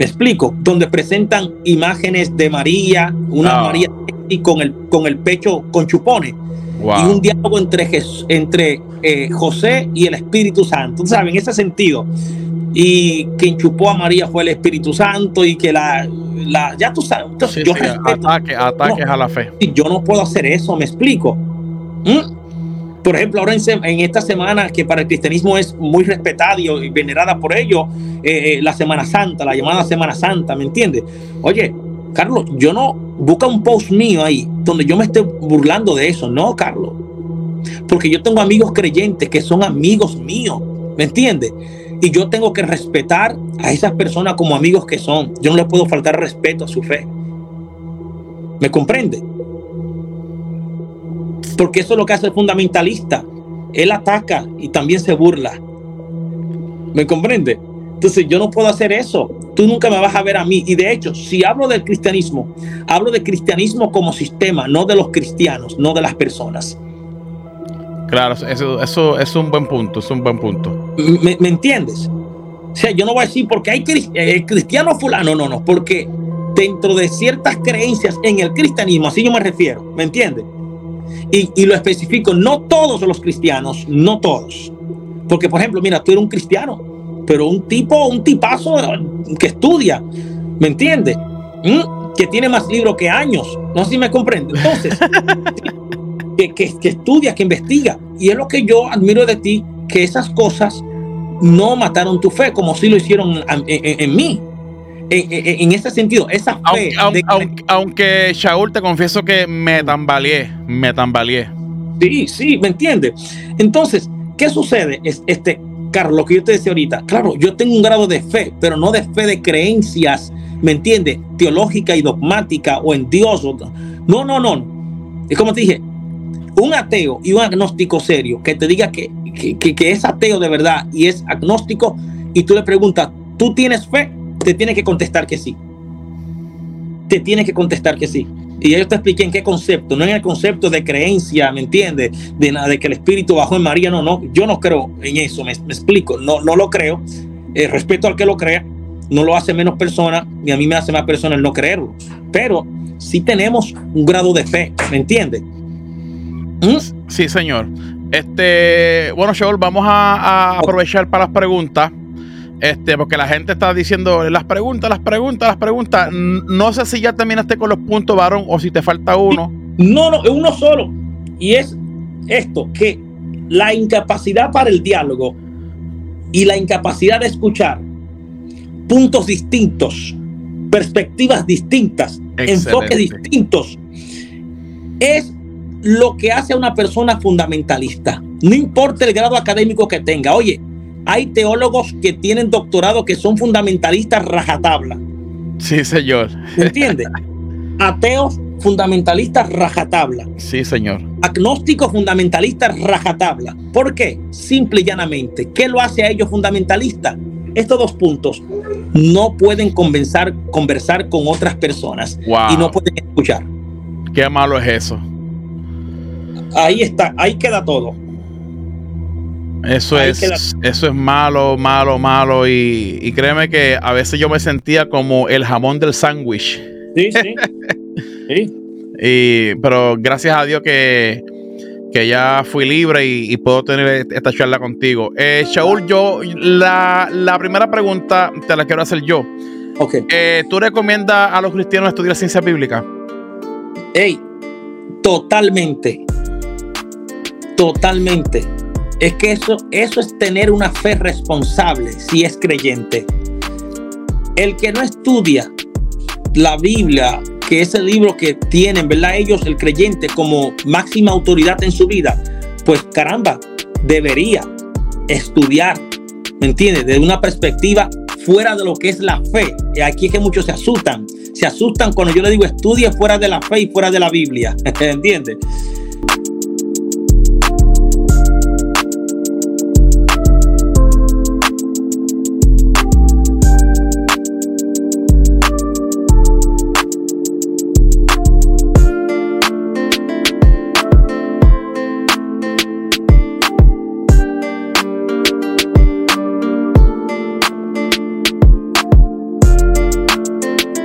Me explico, donde presentan imágenes de María, una María con el, con el pecho con chupones. Y un diálogo entre, entre eh, José y el Espíritu Santo. ¿Saben? En ese sentido y quien chupó a María fue el Espíritu Santo y que la, la ya tú sabes, entonces yo ataque, ataques a la fe. Yo no puedo hacer eso, me explico. ¿Mm? Por ejemplo, ahora en, esta semana que para el cristianismo es muy respetada y venerada por ello, eh, eh, la Semana Santa, la llamada Semana Santa, ¿me entiendes? Oye, Carlos, yo no busca un post mío ahí donde yo me esté burlando de eso, no, Carlos. Porque yo tengo amigos creyentes que son amigos míos, ¿me entiendes? Y yo tengo que respetar a esas personas como amigos que son. Yo no les puedo faltar respeto a su fe. ¿Me comprende? Porque eso es lo que hace el fundamentalista. Él ataca y también se burla. ¿Me comprende? Entonces yo no puedo hacer eso. Tú nunca me vas a ver a mí. Y de hecho, si hablo del cristianismo, hablo de cristianismo como sistema, no de los cristianos, no de las personas. Claro, eso, eso, es un buen punto, es un buen punto. ¿Me, entiendes? O sea, yo no voy a decir porque hay eh, cristiano fulano, no, no, porque dentro de ciertas creencias en el cristianismo, así yo me refiero, ¿me entiendes? Y, y, lo especifico, no todos los cristianos, no todos. Porque, por ejemplo, mira, tú eres un cristiano, pero un tipo, un tipazo que estudia, ¿me entiendes? ¿Mm? Que tiene más libros que años, no sé si me comprende. Entonces, que, estudia, que investiga. Y es lo que yo admiro de ti, que esas cosas no mataron tu fe, como si lo hicieron en, mí. En, ese sentido, esa fe. Aunque, Shaul, te confieso que me tambaleé, me tambaleé. Sí, sí, ¿me entiendes? Entonces, ¿qué sucede? Es, este, Carlos, lo que yo te decía ahorita, claro, yo tengo un grado de fe, pero no de fe de creencias, ¿me entiendes? Teológica y dogmática o en Dios. No, no, no. Es como te dije, un ateo y un agnóstico serio que te diga que, que, es ateo de verdad y es agnóstico y tú le preguntas, ¿tú tienes fe? Te tiene que contestar que sí. Te tiene que contestar que sí. Y yo te expliqué en qué concepto, no en el concepto de creencia, ¿me entiendes? De, de que el Espíritu bajó en María, no, no, yo no creo en eso, me, explico, no, no lo creo. Eh, respeto al que lo crea, no lo hace menos persona, ni a mí me hace más persona el no creerlo. Pero sí tenemos un grado de fe, ¿me entiendes? ¿Mm? Sí, señor. Este, bueno, Shaul, vamos a, aprovechar para las preguntas. Este, porque la gente está diciendo las preguntas, las preguntas, las preguntas. No sé si ya terminaste con los puntos, varón, o si te falta uno. No, no, es uno solo. Y es esto, que la incapacidad para el diálogo y la incapacidad de escuchar puntos distintos, perspectivas distintas, enfoques distintos, es lo que hace a una persona fundamentalista. No importa el grado académico que tenga. Oye, hay teólogos que tienen doctorado que son fundamentalistas rajatabla. Sí, señor. ¿Entiendes? Ateos fundamentalistas rajatabla. Sí, señor. Agnósticos fundamentalistas rajatabla. ¿Por qué? Simple y llanamente. ¿Qué lo hace a ellos fundamentalistas? Estos dos puntos no pueden conversar, conversar con otras personas y no pueden escuchar. Qué malo es eso ahí está, ahí queda todo. Eso es, eso es malo, malo, malo. Y, créeme que a veces yo me sentía como el jamón del sándwich. Sí, sí. sí. Y, pero gracias a Dios que, ya fui libre y, puedo tener esta charla contigo. Eh, Shaul, yo, la, primera pregunta te la quiero hacer yo. Ok. Eh, ¿Tú recomiendas a los cristianos estudiar ciencia bíblica? Hey, totalmente. Totalmente. Es que eso, eso es tener una fe responsable si es creyente. El que no estudia la Biblia, que es el libro que tienen, ¿verdad? Ellos, el creyente, como máxima autoridad en su vida, pues caramba, debería estudiar, ¿me entiendes? Desde una perspectiva fuera de lo que es la fe. Aquí es que muchos se asustan. Se asustan cuando yo le digo estudie fuera de la fe y fuera de la Biblia. ¿Entiendes?